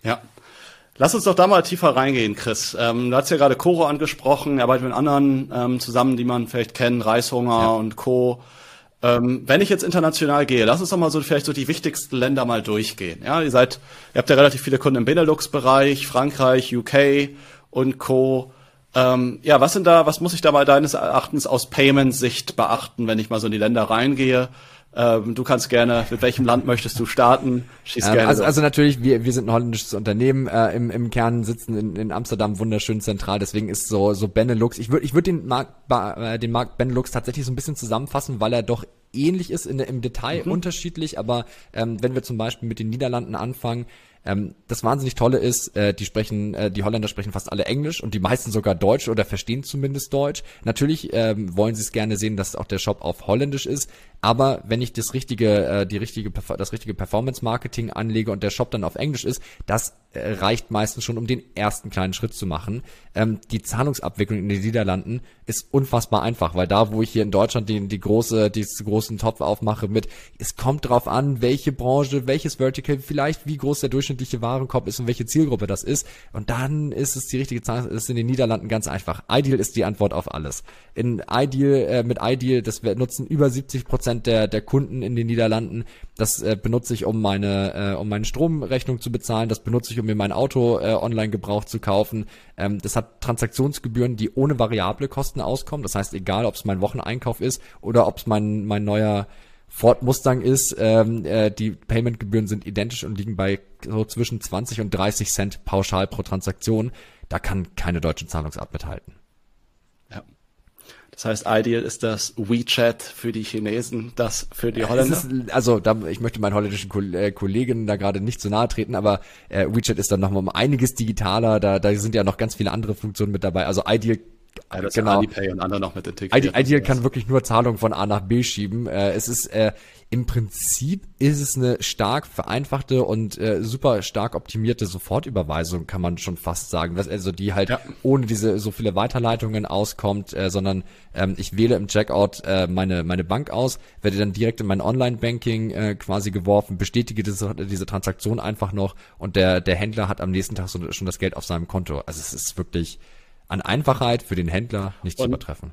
Ja. Lass uns doch da mal tiefer reingehen, Chris. Ähm, du hast ja gerade Koro angesprochen, er arbeitet mit anderen ähm, zusammen, die man vielleicht kennt, Reishunger ja. und Co. Ähm, wenn ich jetzt international gehe, lass uns doch mal so vielleicht so die wichtigsten Länder mal durchgehen. Ja, ihr seid, ihr habt ja relativ viele Kunden im Benelux-Bereich, Frankreich, UK und Co. Ähm, ja, was sind da, was muss ich da mal deines Erachtens aus Payment-Sicht beachten, wenn ich mal so in die Länder reingehe? Ähm, du kannst gerne, mit welchem Land möchtest du starten? Schieß ähm, gerne. Also, also natürlich, wir, wir sind ein holländisches Unternehmen, äh, im, im Kern sitzen in, in Amsterdam wunderschön zentral, deswegen ist so, so Benelux. Ich würde ich würd den Markt, äh, den Markt Benelux tatsächlich so ein bisschen zusammenfassen, weil er doch ähnlich ist in, im Detail mhm. unterschiedlich, aber ähm, wenn wir zum Beispiel mit den Niederlanden anfangen, ähm, das wahnsinnig Tolle ist, äh, die sprechen, äh, die Holländer sprechen fast alle Englisch und die meisten sogar Deutsch oder verstehen zumindest Deutsch. Natürlich ähm, wollen sie es gerne sehen, dass auch der Shop auf Holländisch ist, aber wenn ich das richtige, äh, die richtige, das richtige Performance-Marketing anlege und der Shop dann auf Englisch ist, das äh, reicht meistens schon, um den ersten kleinen Schritt zu machen. Ähm, die Zahlungsabwicklung in den Niederlanden ist unfassbar einfach, weil da, wo ich hier in Deutschland die, die große, die großen Topf aufmache mit, es kommt drauf an, welche Branche, welches Vertical, vielleicht wie groß der durchschnittliche Warenkorb ist und welche Zielgruppe das ist. Und dann ist es die richtige Zahlung, ist in den Niederlanden ganz einfach. Ideal ist die Antwort auf alles. In Ideal, äh, mit Ideal, das nutzen über 70 Prozent Prozent der, der Kunden in den Niederlanden. Das äh, benutze ich, um meine, äh, um meine Stromrechnung zu bezahlen. Das benutze ich, um mir mein Auto äh, online gebraucht zu kaufen. Ähm, das hat Transaktionsgebühren, die ohne variable Kosten auskommen. Das heißt, egal, ob es mein Wocheneinkauf ist oder ob es mein, mein neuer Ford Mustang ist, ähm, äh, die Paymentgebühren sind identisch und liegen bei so zwischen 20 und 30 Cent pauschal pro Transaktion. Da kann keine deutsche Zahlungsart mithalten. Das heißt, Ideal ist das WeChat für die Chinesen, das für die Holländer. Ist, also da, ich möchte meinen holländischen äh, Kollegen da gerade nicht zu nahe treten, aber äh, WeChat ist dann nochmal um einiges digitaler. Da, da sind ja noch ganz viele andere Funktionen mit dabei. Also Ideal ja, das genau. Alipay und andere noch mit integriert. Ideal kann wirklich nur Zahlungen von A nach B schieben. Äh, es ist äh, im Prinzip ist es eine stark vereinfachte und äh, super stark optimierte Sofortüberweisung, kann man schon fast sagen. Das also die halt ja. ohne diese so viele Weiterleitungen auskommt, äh, sondern ähm, ich wähle im Checkout äh, meine meine Bank aus, werde dann direkt in mein Online-Banking äh, quasi geworfen, bestätige diese, diese Transaktion einfach noch und der der Händler hat am nächsten Tag so, schon das Geld auf seinem Konto. Also es ist wirklich an Einfachheit für den Händler nicht und, zu übertreffen.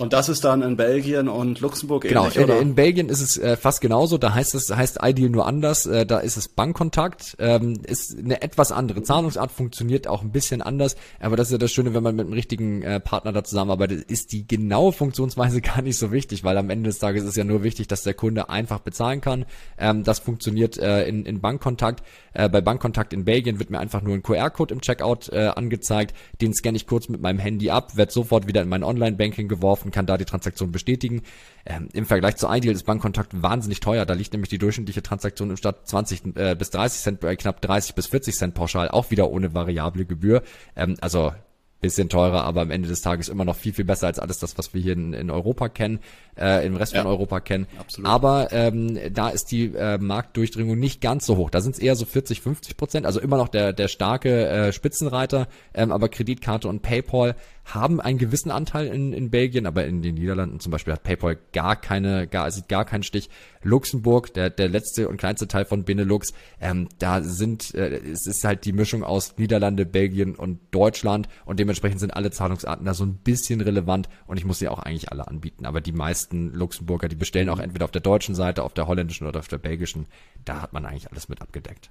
Und das ist dann in Belgien und Luxemburg genau, ähnlich, Genau, in, Belgien ist es äh, fast genauso. Da heißt es heißt Ideal nur anders. Äh, da ist es Bankkontakt. Ähm, ist eine etwas andere Zahlungsart, funktioniert auch ein bisschen anders. Aber das ist ja das Schöne, wenn man mit einem richtigen äh, Partner da zusammenarbeitet, ist die genaue Funktionsweise [LAUGHS] gar nicht so wichtig, weil am Ende des Tages ist ja nur wichtig, dass der Kunde einfach bezahlen kann. Ähm, das funktioniert äh, in, in Bankkontakt. Äh, bei Bankkontakt in Belgien wird mir einfach nur ein QR-Code im Checkout äh, angezeigt. Den scanne ich kurz mit meinem Handy ab, werde sofort wieder in mein Online-Banking geworfen und kann da die Transaktion bestätigen. Ähm, Im Vergleich zu Ideal ist Bankkontakt wahnsinnig teuer. Da liegt nämlich die durchschnittliche Transaktion im Stadt 20 äh, bis 30 Cent bei knapp 30 bis 40 Cent pauschal, auch wieder ohne variable Gebühr. Ähm, also bisschen teurer, aber am Ende des Tages immer noch viel, viel besser als alles das, was wir hier in, in Europa kennen, äh, im Rest ja, von Europa kennen. Absolut. Aber ähm, da ist die äh, Marktdurchdringung nicht ganz so hoch. Da sind es eher so 40, 50 Prozent, also immer noch der, der starke äh, Spitzenreiter, ähm, aber Kreditkarte und PayPal haben einen gewissen Anteil in, in Belgien, aber in den Niederlanden zum Beispiel hat PayPal gar keine, gar, sieht gar keinen Stich. Luxemburg, der, der letzte und kleinste Teil von Benelux, ähm, da sind, äh, es ist halt die Mischung aus Niederlande, Belgien und Deutschland und dementsprechend sind alle Zahlungsarten da so ein bisschen relevant und ich muss sie auch eigentlich alle anbieten. Aber die meisten Luxemburger, die bestellen auch entweder auf der deutschen Seite, auf der holländischen oder auf der belgischen, da hat man eigentlich alles mit abgedeckt.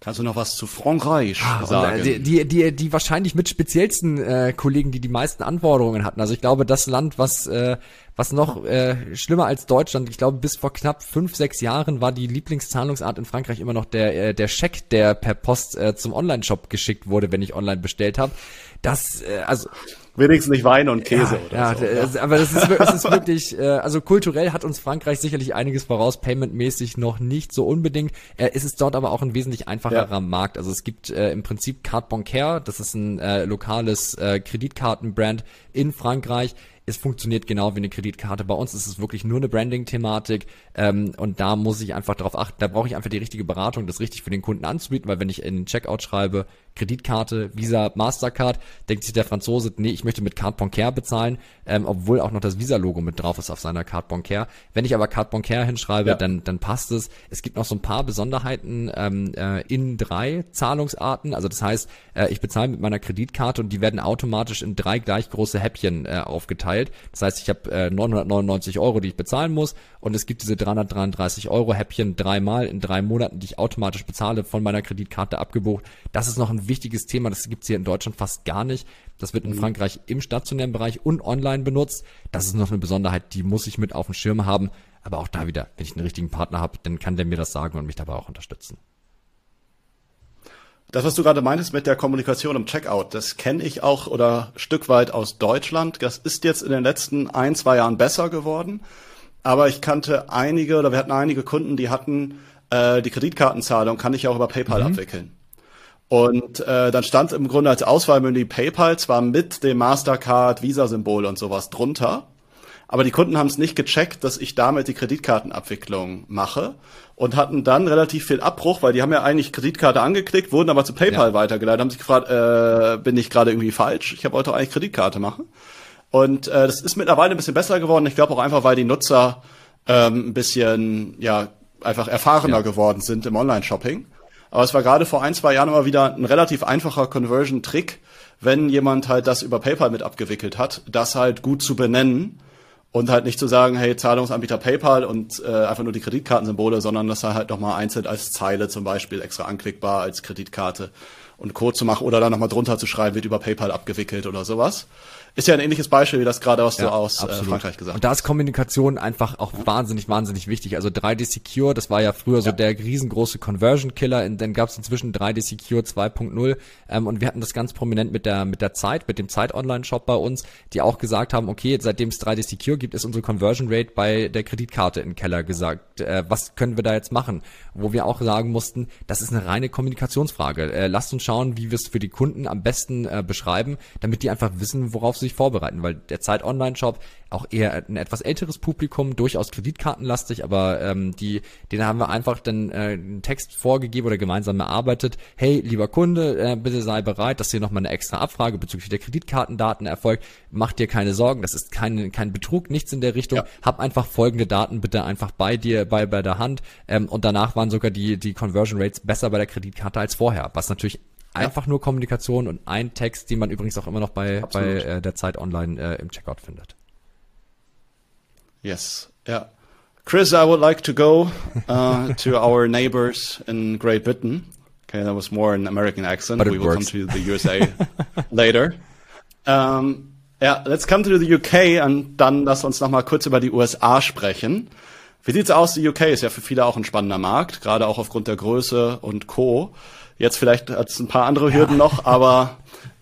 Kannst du noch was zu Frankreich ah, äh, sagen? Die, die, die, die wahrscheinlich mit speziellsten äh, Kollegen, die die meisten Anforderungen hatten. Also ich glaube, das Land, was äh, was noch äh, schlimmer als Deutschland, ich glaube, bis vor knapp fünf, sechs Jahren war die Lieblingszahlungsart in Frankreich immer noch der, äh, der Scheck, der per Post äh, zum Online-Shop geschickt wurde, wenn ich online bestellt habe. Das, äh, also wenigstens nicht Wein und Käse ja, oder ja, so. Ja. aber das ist, das ist wirklich, äh, also kulturell hat uns Frankreich sicherlich einiges voraus, paymentmäßig noch nicht so unbedingt. Äh, es ist dort aber auch ein wesentlich einfacherer ja. Markt. Also es gibt äh, im Prinzip Carte Bancaire, das ist ein äh, lokales äh, Kreditkartenbrand in Frankreich es funktioniert genau wie eine Kreditkarte. Bei uns ist es wirklich nur eine Branding-Thematik ähm, und da muss ich einfach darauf achten, da brauche ich einfach die richtige Beratung, das richtig für den Kunden anzubieten, weil wenn ich in den Checkout schreibe, Kreditkarte, Visa, Mastercard, denkt sich der Franzose, nee, ich möchte mit Carte Bancaire bezahlen, ähm, obwohl auch noch das Visa-Logo mit drauf ist auf seiner Carte Bancaire. Wenn ich aber Carte Bancaire hinschreibe, ja. dann, dann passt es. Es gibt noch so ein paar Besonderheiten ähm, äh, in drei Zahlungsarten. Also das heißt, äh, ich bezahle mit meiner Kreditkarte und die werden automatisch in drei gleich große Häppchen äh, aufgeteilt. Das heißt, ich habe äh, 999 Euro, die ich bezahlen muss und es gibt diese 333 Euro Häppchen dreimal in drei Monaten, die ich automatisch bezahle, von meiner Kreditkarte abgebucht. Das ist noch ein wichtiges Thema, das gibt's hier in Deutschland fast gar nicht. Das wird in mhm. Frankreich im stationären Bereich und online benutzt. Das ist noch eine Besonderheit, die muss ich mit auf dem Schirm haben. Aber auch da wieder, wenn ich einen richtigen Partner habe, dann kann der mir das sagen und mich dabei auch unterstützen. Das, was du gerade meintest mit der Kommunikation im Checkout, das kenne ich auch oder Stück weit aus Deutschland. Das ist jetzt in den letzten ein, zwei Jahren besser geworden. Aber ich kannte einige oder wir hatten einige Kunden, die hatten äh, die Kreditkartenzahlung, kann ich auch über PayPal mhm. abwickeln. Und äh, dann stand im Grunde als Auswahlmenü PayPal zwar mit dem Mastercard, Visa-Symbol und sowas drunter, aber die Kunden haben es nicht gecheckt, dass ich damit die Kreditkartenabwicklung mache und hatten dann relativ viel Abbruch, weil die haben ja eigentlich Kreditkarte angeklickt, wurden aber zu PayPal ja. weitergeleitet, haben sich gefragt, äh, bin ich gerade irgendwie falsch? Ich wollte doch eigentlich Kreditkarte machen. Und äh, das ist mittlerweile ein bisschen besser geworden. Ich glaube auch einfach, weil die Nutzer ähm, ein bisschen ja einfach erfahrener ja. geworden sind im Online-Shopping. Aber es war gerade vor ein, zwei Jahren immer wieder ein relativ einfacher Conversion-Trick, wenn jemand halt das über PayPal mit abgewickelt hat, das halt gut zu benennen und halt nicht zu sagen, hey, Zahlungsanbieter PayPal und äh, einfach nur die Kreditkartensymbole, sondern das halt nochmal einzeln als Zeile zum Beispiel extra anklickbar als Kreditkarte und Code zu machen oder dann nochmal drunter zu schreiben, wird über PayPal abgewickelt oder sowas. Ist ja ein ähnliches Beispiel wie das gerade, was ja, du aus äh, Frankreich gesagt hast. Und da ist Kommunikation einfach auch wahnsinnig, wahnsinnig wichtig. Also 3D Secure, das war ja früher so der riesengroße Conversion Killer. dann gab es inzwischen 3D Secure 2.0 ähm, und wir hatten das ganz prominent mit der mit der Zeit, mit dem Zeit Online Shop bei uns, die auch gesagt haben, okay, seitdem es 3D Secure gibt, ist unsere Conversion Rate bei der Kreditkarte in den Keller gesagt. Äh, was können wir da jetzt machen? Wo wir auch sagen mussten, das ist eine reine Kommunikationsfrage. Äh, lasst uns schauen, wie wir es für die Kunden am besten äh, beschreiben, damit die einfach wissen, worauf sie sich vorbereiten, weil der Zeit Online-Shop auch eher ein etwas älteres Publikum, durchaus kreditkartenlastig, aber ähm, die, den haben wir einfach dann äh, einen Text vorgegeben oder gemeinsam erarbeitet. Hey, lieber Kunde, äh, bitte sei bereit, dass hier nochmal eine extra Abfrage bezüglich der Kreditkartendaten erfolgt. Mach dir keine Sorgen, das ist kein, kein Betrug, nichts in der Richtung. Ja. Hab einfach folgende Daten bitte einfach bei dir, bei, bei der Hand. Ähm, und danach waren sogar die, die Conversion Rates besser bei der Kreditkarte als vorher, was natürlich Einfach nur Kommunikation und ein Text, den man übrigens auch immer noch bei, bei äh, der Zeit online äh, im Checkout findet. Yes, yeah. Chris, I would like to go uh, to our neighbors in Great Britain. Okay, that was more an American accent. But we will works. come to the USA [LAUGHS] later. Um, ja, let's come to the UK und dann lass uns noch mal kurz über die USA sprechen. Wie sieht's aus? Die UK ist ja für viele auch ein spannender Markt, gerade auch aufgrund der Größe und Co. Jetzt vielleicht als ein paar andere Hürden ja. noch, aber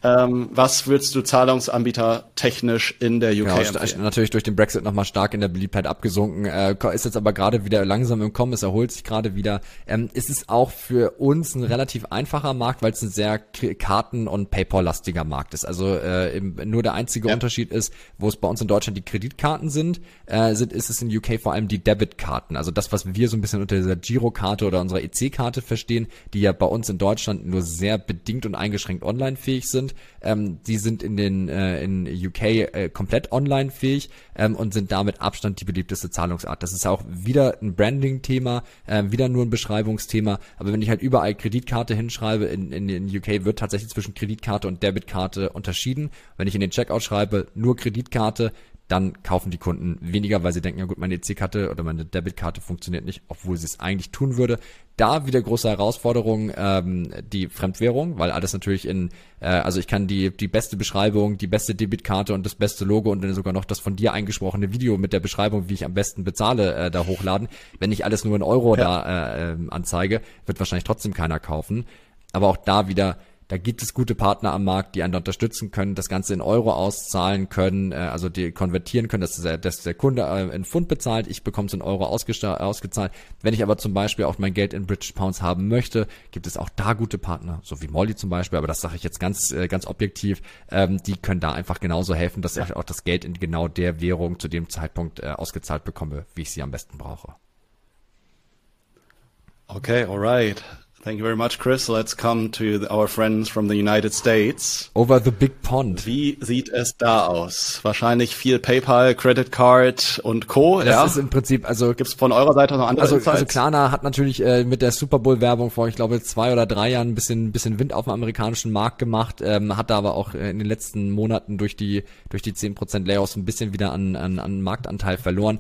Ähm, was würdest du Zahlungsanbieter technisch in der UK genau, empfehlen? Natürlich durch den Brexit nochmal stark in der Beliebtheit abgesunken, äh, ist jetzt aber gerade wieder langsam im Kommen, es erholt sich gerade wieder. Ähm, ist es auch für uns ein relativ einfacher Markt, weil es ein sehr Karten- und Paypal-lastiger Markt ist. Also äh, im, nur der einzige ja. Unterschied ist, wo es bei uns in Deutschland die Kreditkarten sind, äh, sind ist es in UK vor allem die Debitkarten. Also das, was wir so ein bisschen unter dieser Girokarte oder unserer EC-Karte verstehen, die ja bei uns in Deutschland nur sehr bedingt und eingeschränkt online fähig sind ähm, die sind in den äh, in UK äh, komplett online fähig ähm, und sind damit Abstand die beliebteste Zahlungsart. Das ist auch wieder ein Branding-Thema, äh, wieder nur ein Beschreibungsthema. Aber wenn ich halt überall Kreditkarte hinschreibe, in, in, in UK wird tatsächlich zwischen Kreditkarte und Debitkarte unterschieden. Wenn ich in den Checkout schreibe, nur Kreditkarte, dann kaufen die Kunden weniger, weil sie denken, ja gut, meine EC-Karte oder meine Debitkarte funktioniert nicht, obwohl sie es eigentlich tun würde. Da wieder große Herausforderung, ähm, die Fremdwährung, weil alles natürlich in, äh, also ich kann die, die beste Beschreibung, die beste Debitkarte und das beste Logo und dann sogar noch das von dir eingesprochene Video mit der Beschreibung, wie ich am besten bezahle, äh, da hochladen. Wenn ich alles nur in Euro ja. da äh, ähm, anzeige, wird wahrscheinlich trotzdem keiner kaufen. Aber auch da wieder da gibt es gute Partner am Markt, die einen unterstützen können, das Ganze in Euro auszahlen können, äh, also die konvertieren können, dass der, dass der Kunde äh, in Pfund bezahlt, ich bekomme es in Euro ausgezahlt. Wenn ich aber zum Beispiel auch mein Geld in British Pounds haben möchte, gibt es auch da gute Partner, so wie Molly zum Beispiel, aber das sage ich jetzt ganz, äh, ganz objektiv, ähm, die können da einfach genauso helfen, dass ich auch das Geld in genau der Währung zu dem Zeitpunkt äh, ausgezahlt bekomme, wie ich sie am besten brauche. Okay, alright. Thank you very much, Chris. Let's come to the, our friends from the United States. Over the big pond. Wie sieht es da aus? Wahrscheinlich viel PayPal, Credit Card und Co. Das ja? ist im Prinzip, also gibt's von eurer Seite noch andere also, Insights? Also Klarna hat natürlich äh, mit der Super Bowl Werbung vor, ich glaube, zwei oder drei Jahren ein bisschen, bisschen Wind auf dem amerikanischen Markt gemacht, ähm, hat da aber auch äh, in den letzten Monaten durch die durch die 10% Layoffs ein bisschen wieder an, an, an Marktanteil verloren.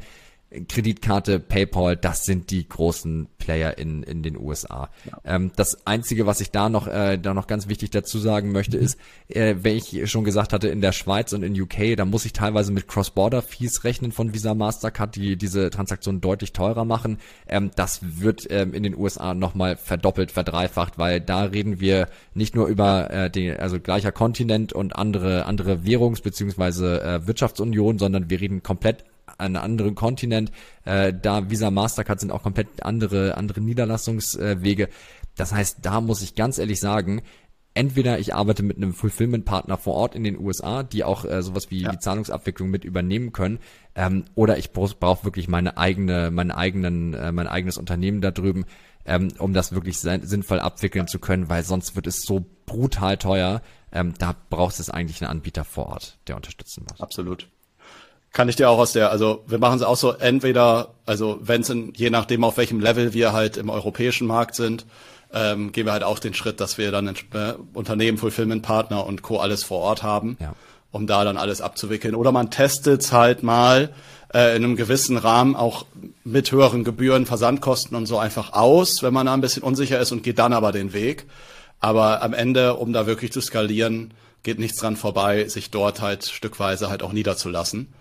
Kreditkarte, PayPal, das sind die großen Player in, in den USA. Ja. Ähm, das Einzige, was ich da noch, äh, da noch ganz wichtig dazu sagen möchte, ist, äh, wenn ich schon gesagt hatte, in der Schweiz und in UK, da muss ich teilweise mit Cross-Border-Fees rechnen von Visa Mastercard, die diese Transaktionen deutlich teurer machen. Ähm, das wird ähm, in den USA nochmal verdoppelt, verdreifacht, weil da reden wir nicht nur über äh, den, also gleicher Kontinent und andere, andere Währungs- beziehungsweise äh, Wirtschaftsunion, sondern wir reden komplett einen anderen Kontinent. Äh, da Visa Mastercard sind auch komplett andere, andere Niederlassungswege. Das heißt, da muss ich ganz ehrlich sagen, entweder ich arbeite mit einem Fulfillment-Partner vor Ort in den USA, die auch äh, sowas wie ja. die Zahlungsabwicklung mit übernehmen können, ähm, oder ich brauche brauch wirklich meine eigene, mein eigenen, äh, mein eigenes Unternehmen da drüben, ähm, um das wirklich sinnvoll abwickeln zu können, weil sonst wird es so brutal teuer. Ähm, da braucht es eigentlich einen Anbieter vor Ort, der unterstützen muss. Absolut kann ich dir auch aus der, also wir machen es auch so, entweder, also wenn es je nachdem auf welchem Level wir halt im europäischen Markt sind, ähm, gehen wir halt auch den Schritt, dass wir dann äh, Unternehmen, Fulfillment-Partner und Co. alles vor Ort haben, ja. um da dann alles abzuwickeln. Oder man testet es halt mal äh, in einem gewissen Rahmen auch mit höheren Gebühren, Versandkosten und so einfach aus, wenn man da ein bisschen unsicher ist und geht dann aber den Weg. Aber am Ende, um da wirklich zu skalieren, geht nichts dran vorbei, sich dort halt stückweise halt auch niederzulassen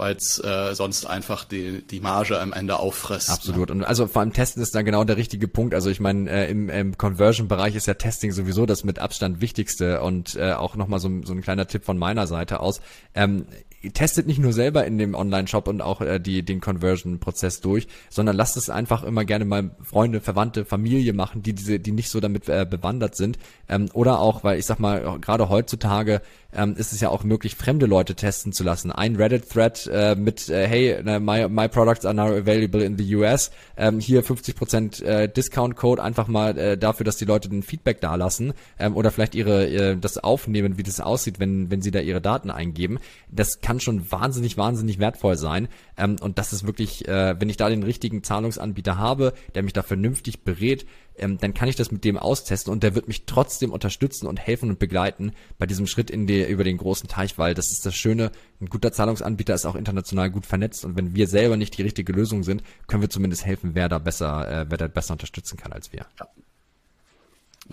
weil es äh, sonst einfach die, die Marge am Ende auffrisst. Ne? Absolut. Ne? Und also vor allem Testen ist dann genau der richtige Punkt. Also ich meine, äh, im, im Conversion-Bereich ist ja Testing sowieso das mit Abstand wichtigste und äh, auch nochmal so, so ein kleiner Tipp von meiner Seite aus. Ähm, testet nicht nur selber in dem Online-Shop und auch äh, die, den Conversion-Prozess durch, sondern lasst es einfach immer gerne mal Freunde, Verwandte, Familie machen, die diese, die nicht so damit äh, bewandert sind. Ähm, oder auch, weil ich sag mal, gerade heutzutage ähm, ist es ja auch möglich, fremde Leute testen zu lassen. Ein Reddit-Thread äh, mit, äh, hey, my, my products are now available in the US. Ähm, hier 50% äh, Discount-Code einfach mal äh, dafür, dass die Leute den Feedback dalassen ähm, oder vielleicht ihre, äh, das aufnehmen, wie das aussieht, wenn, wenn sie da ihre Daten eingeben. Das kann schon wahnsinnig, wahnsinnig wertvoll sein. Ähm, und das ist wirklich, äh, wenn ich da den richtigen Zahlungsanbieter habe, der mich da vernünftig berät, ähm, dann kann ich das mit dem austesten und der wird mich trotzdem unterstützen und helfen und begleiten bei diesem Schritt in die, über den großen Teich, weil das ist das Schöne, ein guter Zahlungsanbieter ist auch international gut vernetzt und wenn wir selber nicht die richtige Lösung sind, können wir zumindest helfen, wer da besser, äh, wer da besser unterstützen kann als wir. Ja,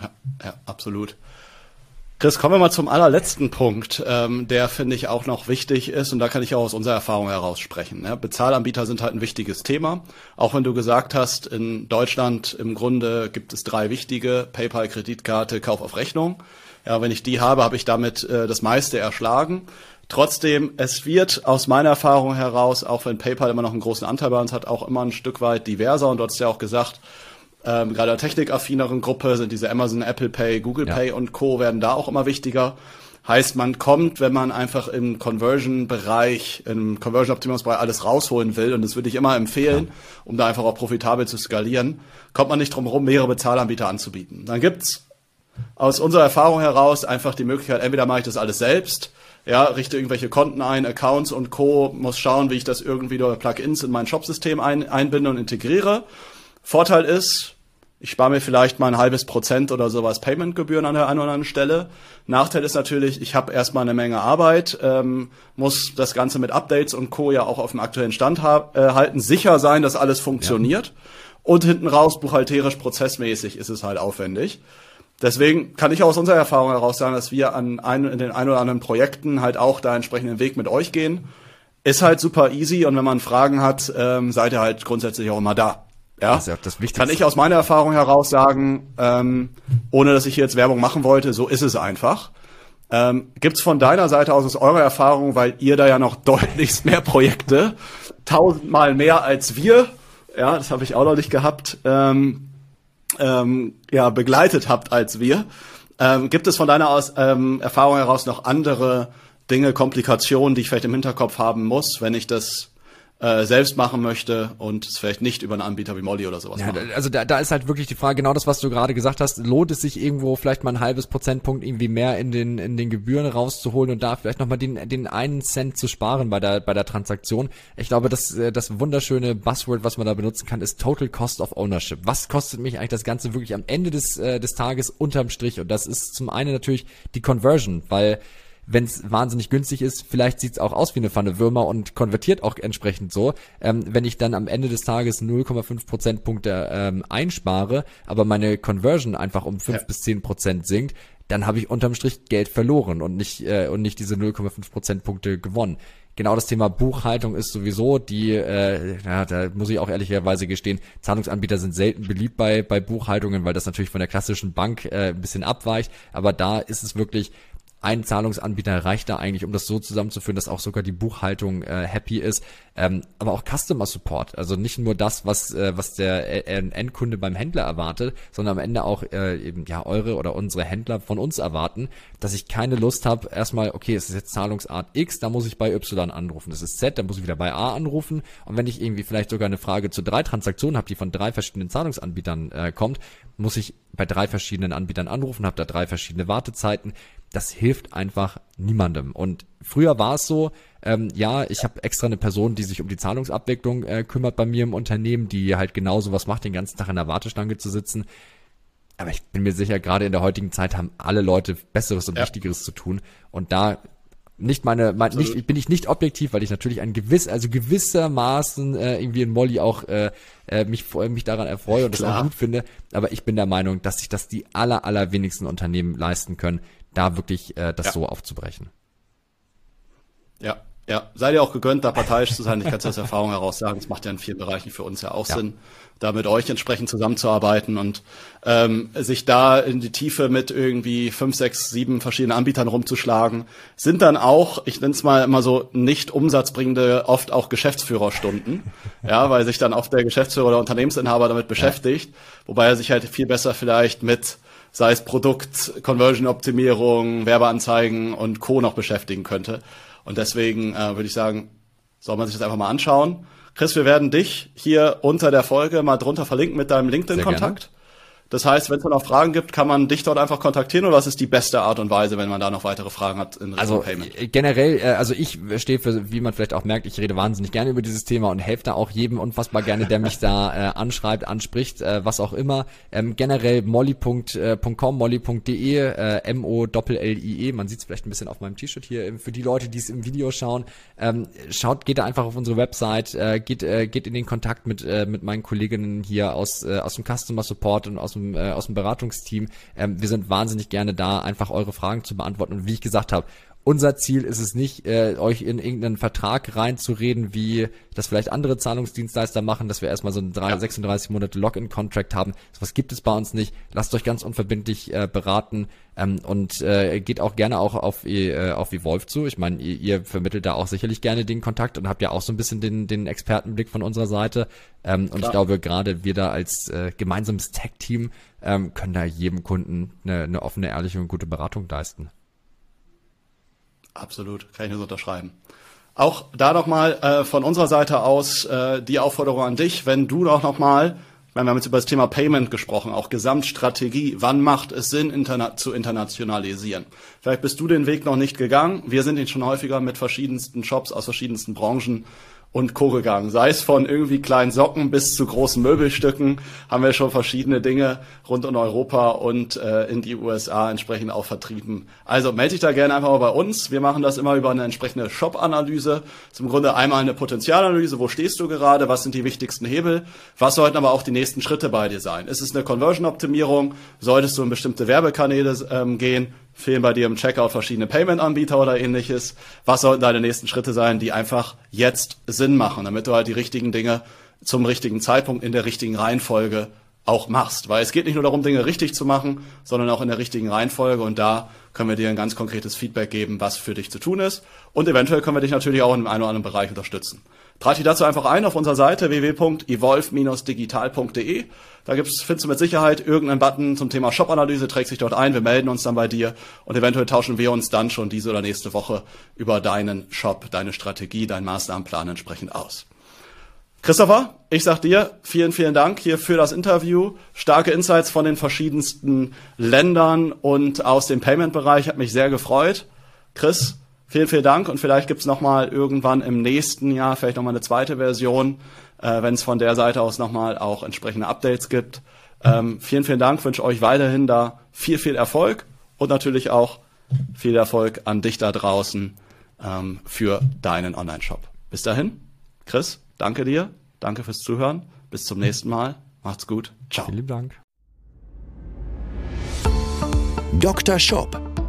ja, ja absolut. Chris, kommen wir mal zum allerletzten Punkt, ähm, der finde ich auch noch wichtig ist und da kann ich auch aus unserer Erfahrung heraus sprechen. Ja, Bezahlanbieter sind halt ein wichtiges Thema, auch wenn du gesagt hast, in Deutschland im Grunde gibt es drei wichtige, PayPal, Kreditkarte, Kauf auf Rechnung. Ja, wenn ich die habe, habe ich damit äh, das meiste erschlagen. Trotzdem, es wird aus meiner Erfahrung heraus, auch wenn PayPal immer noch einen großen Anteil bei uns hat, auch immer ein Stück weit diverser und du hast ja auch gesagt, ähm, gerade der technikaffineren Gruppe sind diese Amazon, Apple Pay, Google ja. Pay und Co. werden da auch immer wichtiger. Heißt, man kommt, wenn man einfach im Conversion-Bereich, im Conversion-Optimierungsbereich alles rausholen will, und das würde ich immer empfehlen, ja. um da einfach auch profitabel zu skalieren, kommt man nicht drum herum, mehrere Bezahlanbieter anzubieten. Dann gibt's aus unserer Erfahrung heraus einfach die Möglichkeit, entweder mache ich das alles selbst, ja, richte irgendwelche Konten ein, Accounts und Co., muss schauen, wie ich das irgendwie durch Plugins in mein Shopsystem ein, einbinde und integriere. Vorteil ist, ich spare mir vielleicht mal ein halbes Prozent oder sowas Paymentgebühren an der einen oder anderen Stelle. Nachteil ist natürlich, ich habe erstmal eine Menge Arbeit, ähm, muss das Ganze mit Updates und Co. ja auch auf dem aktuellen Stand äh, halten, sicher sein, dass alles funktioniert. Ja. Und hinten raus, buchhalterisch, prozessmäßig ist es halt aufwendig. Deswegen kann ich aus unserer Erfahrung heraus sagen, dass wir an ein, in den ein oder anderen Projekten halt auch da entsprechenden Weg mit euch gehen. Ist halt super easy und wenn man Fragen hat, ähm, seid ihr halt grundsätzlich auch immer da. Ja, das ist ja das Wichtigste. Kann ich aus meiner Erfahrung heraus sagen, ähm, ohne dass ich jetzt Werbung machen wollte, so ist es einfach. Ähm, Gibt es von deiner Seite aus, aus eurer Erfahrung, weil ihr da ja noch [LAUGHS] deutlichst mehr Projekte, tausendmal mehr als wir, ja, das habe ich auch noch nicht gehabt, ähm, ähm, ja, begleitet habt als wir. Ähm, gibt es von deiner aus, ähm, Erfahrung heraus noch andere Dinge, Komplikationen, die ich vielleicht im Hinterkopf haben muss, wenn ich das äh, selbst machen möchte und es vielleicht nicht über einen Anbieter wie Molly oder sowas ja. Also da, da ist halt wirklich die Frage, genau das, was du gerade gesagt hast, lohnt es sich irgendwo vielleicht mal ein halbes Prozentpunkt irgendwie mehr in den, in den Gebühren rauszuholen und da vielleicht nochmal den, den einen Cent zu sparen bei der, bei der Transaktion. Ich glaube, das, äh, das wunderschöne Buzzword, was man da benutzen kann, ist Total Cost of Ownership. Was kostet mich eigentlich das Ganze wirklich am Ende des, äh, des Tages unterm Strich? Und das ist zum einen natürlich die Conversion, weil wenn es wahnsinnig günstig ist, vielleicht sieht's auch aus wie eine Pfanne Würmer und konvertiert auch entsprechend so. Ähm, wenn ich dann am Ende des Tages 0,5 Prozentpunkte ähm, einspare, aber meine Conversion einfach um 5 ja. bis 10 Prozent sinkt, dann habe ich unterm Strich Geld verloren und nicht äh, und nicht diese 0,5 Prozentpunkte gewonnen. Genau das Thema Buchhaltung ist sowieso die, äh, ja, da muss ich auch ehrlicherweise gestehen, Zahlungsanbieter sind selten beliebt bei, bei Buchhaltungen, weil das natürlich von der klassischen Bank äh, ein bisschen abweicht. Aber da ist es wirklich ein Zahlungsanbieter reicht da eigentlich, um das so zusammenzuführen, dass auch sogar die Buchhaltung äh, happy ist. Ähm, aber auch Customer Support, also nicht nur das, was äh, was der äh, Endkunde beim Händler erwartet, sondern am Ende auch äh, eben ja eure oder unsere Händler von uns erwarten, dass ich keine Lust habe, erstmal, okay, es ist jetzt Zahlungsart X, da muss ich bei Y anrufen. Das ist Z, da muss ich wieder bei A anrufen. Und wenn ich irgendwie vielleicht sogar eine Frage zu drei Transaktionen habe, die von drei verschiedenen Zahlungsanbietern äh, kommt, muss ich bei drei verschiedenen Anbietern anrufen, habe da drei verschiedene Wartezeiten das hilft einfach niemandem. Und früher war es so, ähm, ja, ich habe extra eine Person, die sich um die Zahlungsabwicklung äh, kümmert bei mir im Unternehmen, die halt genau sowas macht, den ganzen Tag in der Warteschlange zu sitzen. Aber ich bin mir sicher, gerade in der heutigen Zeit haben alle Leute Besseres und ja. Wichtigeres zu tun. Und da nicht meine, mein, nicht, bin ich nicht objektiv, weil ich natürlich ein gewiss, also gewissermaßen äh, irgendwie in Molly auch äh, äh, mich, mich daran erfreue und Klar. das auch gut finde. Aber ich bin der Meinung, dass sich das die aller, allerwenigsten Unternehmen leisten können, da wirklich äh, das ja. so aufzubrechen. Ja, ja, seid ihr auch gegönnt, da parteiisch zu sein. Ich kann es aus Erfahrung heraus sagen, es macht ja in vielen Bereichen für uns ja auch ja. Sinn, da mit euch entsprechend zusammenzuarbeiten und ähm, sich da in die Tiefe mit irgendwie fünf, sechs, sieben verschiedenen Anbietern rumzuschlagen, sind dann auch, ich nenne es mal immer so, nicht umsatzbringende, oft auch Geschäftsführerstunden. [LAUGHS] ja, weil sich dann oft der Geschäftsführer oder Unternehmensinhaber damit beschäftigt, wobei er sich halt viel besser vielleicht mit sei es Produkt, Conversion-Optimierung, Werbeanzeigen und Co. noch beschäftigen könnte. Und deswegen äh, würde ich sagen, soll man sich das einfach mal anschauen. Chris, wir werden dich hier unter der Folge mal drunter verlinken mit deinem LinkedIn-Kontakt. Das heißt, wenn es noch Fragen gibt, kann man dich dort einfach kontaktieren oder was ist die beste Art und Weise, wenn man da noch weitere Fragen hat in Richtung also, Payment? Äh, generell, äh, also ich stehe für, wie man vielleicht auch merkt, ich rede wahnsinnig gerne über dieses Thema und helfe da auch jedem unfassbar gerne, der mich da äh, anschreibt, anspricht, äh, was auch immer. Ähm, generell molly.com, äh, molly.de, äh, M-O-L-L-I-E, man sieht es vielleicht ein bisschen auf meinem T-Shirt hier, ähm, für die Leute, die es im Video schauen, ähm, schaut, geht da einfach auf unsere Website, äh, geht, äh, geht in den Kontakt mit, äh, mit meinen Kolleginnen hier aus, äh, aus dem Customer Support und aus dem, äh, aus dem Beratungsteam. Ähm, wir sind wahnsinnig gerne da, einfach eure Fragen zu beantworten. Und wie ich gesagt habe, unser Ziel ist es nicht, äh, euch in irgendeinen Vertrag reinzureden, wie das vielleicht andere Zahlungsdienstleister machen, dass wir erstmal so einen 3, ja. 36 Monate Login-Contract haben. Was gibt es bei uns nicht. Lasst euch ganz unverbindlich äh, beraten ähm, und äh, geht auch gerne auch auf, äh, auf Evolve zu. Ich meine, ihr, ihr vermittelt da auch sicherlich gerne den Kontakt und habt ja auch so ein bisschen den, den Expertenblick von unserer Seite. Ähm, und ich glaube, gerade wir da als äh, gemeinsames Tech-Team ähm, können da jedem Kunden eine, eine offene, ehrliche und gute Beratung leisten. Absolut, kann ich nur so unterschreiben. Auch da nochmal äh, von unserer Seite aus äh, die Aufforderung an dich, wenn du doch nochmal, wir haben jetzt über das Thema Payment gesprochen, auch Gesamtstrategie, wann macht es Sinn, interna zu internationalisieren? Vielleicht bist du den Weg noch nicht gegangen. Wir sind ihn schon häufiger mit verschiedensten Shops aus verschiedensten Branchen und Co. gegangen. Sei es von irgendwie kleinen Socken bis zu großen Möbelstücken, haben wir schon verschiedene Dinge rund um Europa und äh, in die USA entsprechend auch vertrieben. Also melde dich da gerne einfach mal bei uns. Wir machen das immer über eine entsprechende Shop-Analyse. Zum Grunde einmal eine Potenzialanalyse. Wo stehst du gerade? Was sind die wichtigsten Hebel? Was sollten aber auch die nächsten Schritte bei dir sein? Ist es eine Conversion-Optimierung? Solltest du in bestimmte Werbekanäle ähm, gehen? Fehlen bei dir im Checkout verschiedene Payment-Anbieter oder ähnliches? Was sollten deine nächsten Schritte sein, die einfach jetzt Sinn machen, damit du halt die richtigen Dinge zum richtigen Zeitpunkt in der richtigen Reihenfolge auch machst? Weil es geht nicht nur darum, Dinge richtig zu machen, sondern auch in der richtigen Reihenfolge. Und da können wir dir ein ganz konkretes Feedback geben, was für dich zu tun ist. Und eventuell können wir dich natürlich auch in einem oder anderen Bereich unterstützen. Trag dich dazu einfach ein auf unserer Seite www.evolve-digital.de. Da gibt's, findest du mit Sicherheit irgendeinen Button zum Thema Shop-Analyse, trägst dich dort ein, wir melden uns dann bei dir und eventuell tauschen wir uns dann schon diese oder nächste Woche über deinen Shop, deine Strategie, deinen Maßnahmenplan entsprechend aus. Christopher, ich sag dir vielen, vielen Dank hier für das Interview. Starke Insights von den verschiedensten Ländern und aus dem Payment-Bereich hat mich sehr gefreut. Chris, Vielen, vielen Dank und vielleicht gibt's noch mal irgendwann im nächsten Jahr vielleicht noch mal eine zweite Version, äh, wenn es von der Seite aus noch mal auch entsprechende Updates gibt. Ähm, vielen, vielen Dank, wünsche euch weiterhin da viel, viel Erfolg und natürlich auch viel Erfolg an dich da draußen ähm, für deinen Online-Shop. Bis dahin, Chris, danke dir, danke fürs Zuhören, bis zum nächsten Mal, macht's gut, ciao. Vielen Dank. Dr. Shop